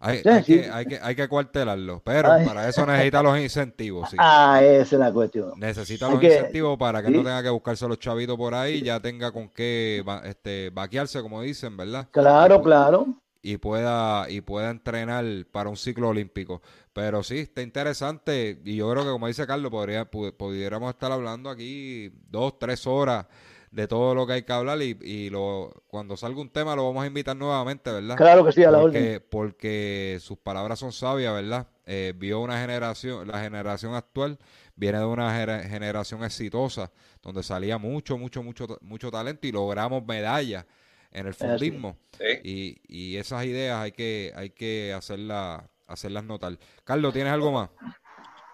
Hay, Que, hay, que, hay que cuartelarlo, pero para eso necesita los incentivos. Sí. Ah, esa es la cuestión. Necesita los incentivos para que no tenga que buscarse los chavitos por ahí, ya tenga con qué este, vaquearse, como dicen, ¿verdad? Claro, claro. Y pueda, y pueda entrenar para un ciclo olímpico. Pero sí, está interesante. Y yo creo que, como dice Carlos, podría, pudiéramos estar hablando aquí dos, tres horas de todo lo que hay que hablar y, y lo, cuando salga un tema lo vamos a invitar nuevamente, ¿verdad? Claro que sí, a la porque, orden. Porque sus palabras son sabias, ¿verdad? Eh, vio una generación, la generación actual viene de una generación exitosa, donde salía mucho, mucho, mucho, mucho talento y logramos medallas en el fundismo. Y, y esas ideas hay que, hay que hacerlas, hacerlas notar. Carlos, ¿tienes algo más?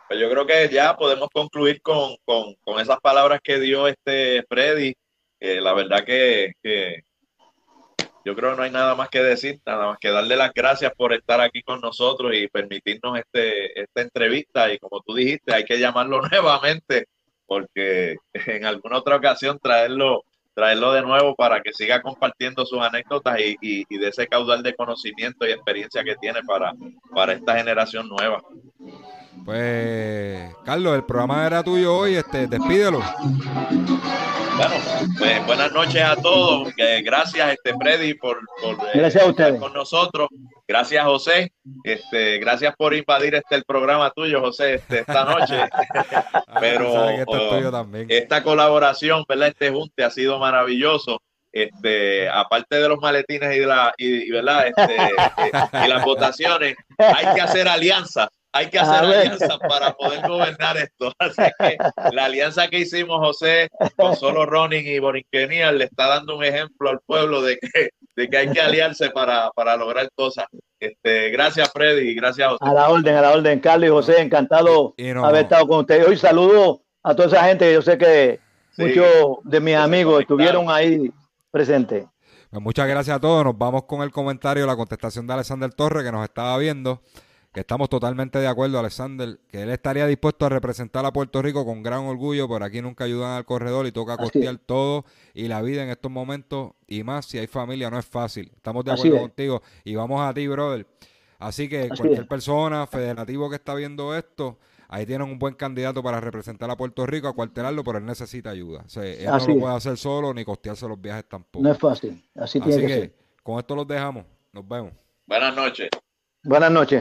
Pues yo creo que ya podemos concluir con, con, con esas palabras que dio este Freddy la verdad que, yo creo que no hay nada más que decir, nada más que darle las gracias por estar aquí con nosotros y permitirnos este, esta entrevista. Y como tú dijiste, hay que llamarlo nuevamente porque en alguna otra ocasión traerlo, traerlo de nuevo para que siga compartiendo sus anécdotas y, y, de ese caudal de conocimiento y experiencia que tiene para, para esta generación nueva. Pues, Carlos, el programa era tuyo hoy, este, despídelo. Bueno, pues buenas noches a todos. gracias, este Freddy, por, por eh, estar con nosotros. Gracias, José. Este, gracias por invadir este el programa tuyo, José, este, esta noche. Pero oh, esta colaboración, ¿verdad? Este junte ha sido maravilloso. Este, aparte de los maletines y, la, y, ¿verdad? Este, y las votaciones, hay que hacer alianzas hay que hacer alianzas para poder gobernar esto. Así que la alianza que hicimos, José, con solo Ronin y Borinquenial, le está dando un ejemplo al pueblo de que, de que hay que aliarse para, para lograr cosas. Este, gracias, Freddy, y gracias a José. A la orden, a la orden, Carlos y José, encantado de haber estado con ustedes. Hoy saludo a toda esa gente, yo sé que muchos de mis amigos estuvieron ahí presentes. Pues muchas gracias a todos. Nos vamos con el comentario, la contestación de Alexander Torres, que nos estaba viendo que estamos totalmente de acuerdo, Alexander, que él estaría dispuesto a representar a Puerto Rico con gran orgullo, pero aquí nunca ayudan al corredor y toca costear todo y la vida en estos momentos y más si hay familia no es fácil. Estamos de acuerdo contigo y vamos a ti, brother. Así que cualquier persona federativo que está viendo esto, ahí tienen un buen candidato para representar a Puerto Rico, a cuartelarlo, pero él necesita ayuda. O sea, él no lo puede hacer solo ni costearse los viajes tampoco. No es fácil. Así, tiene que, con esto los dejamos. Nos vemos. Buenas noches. Buenas noches.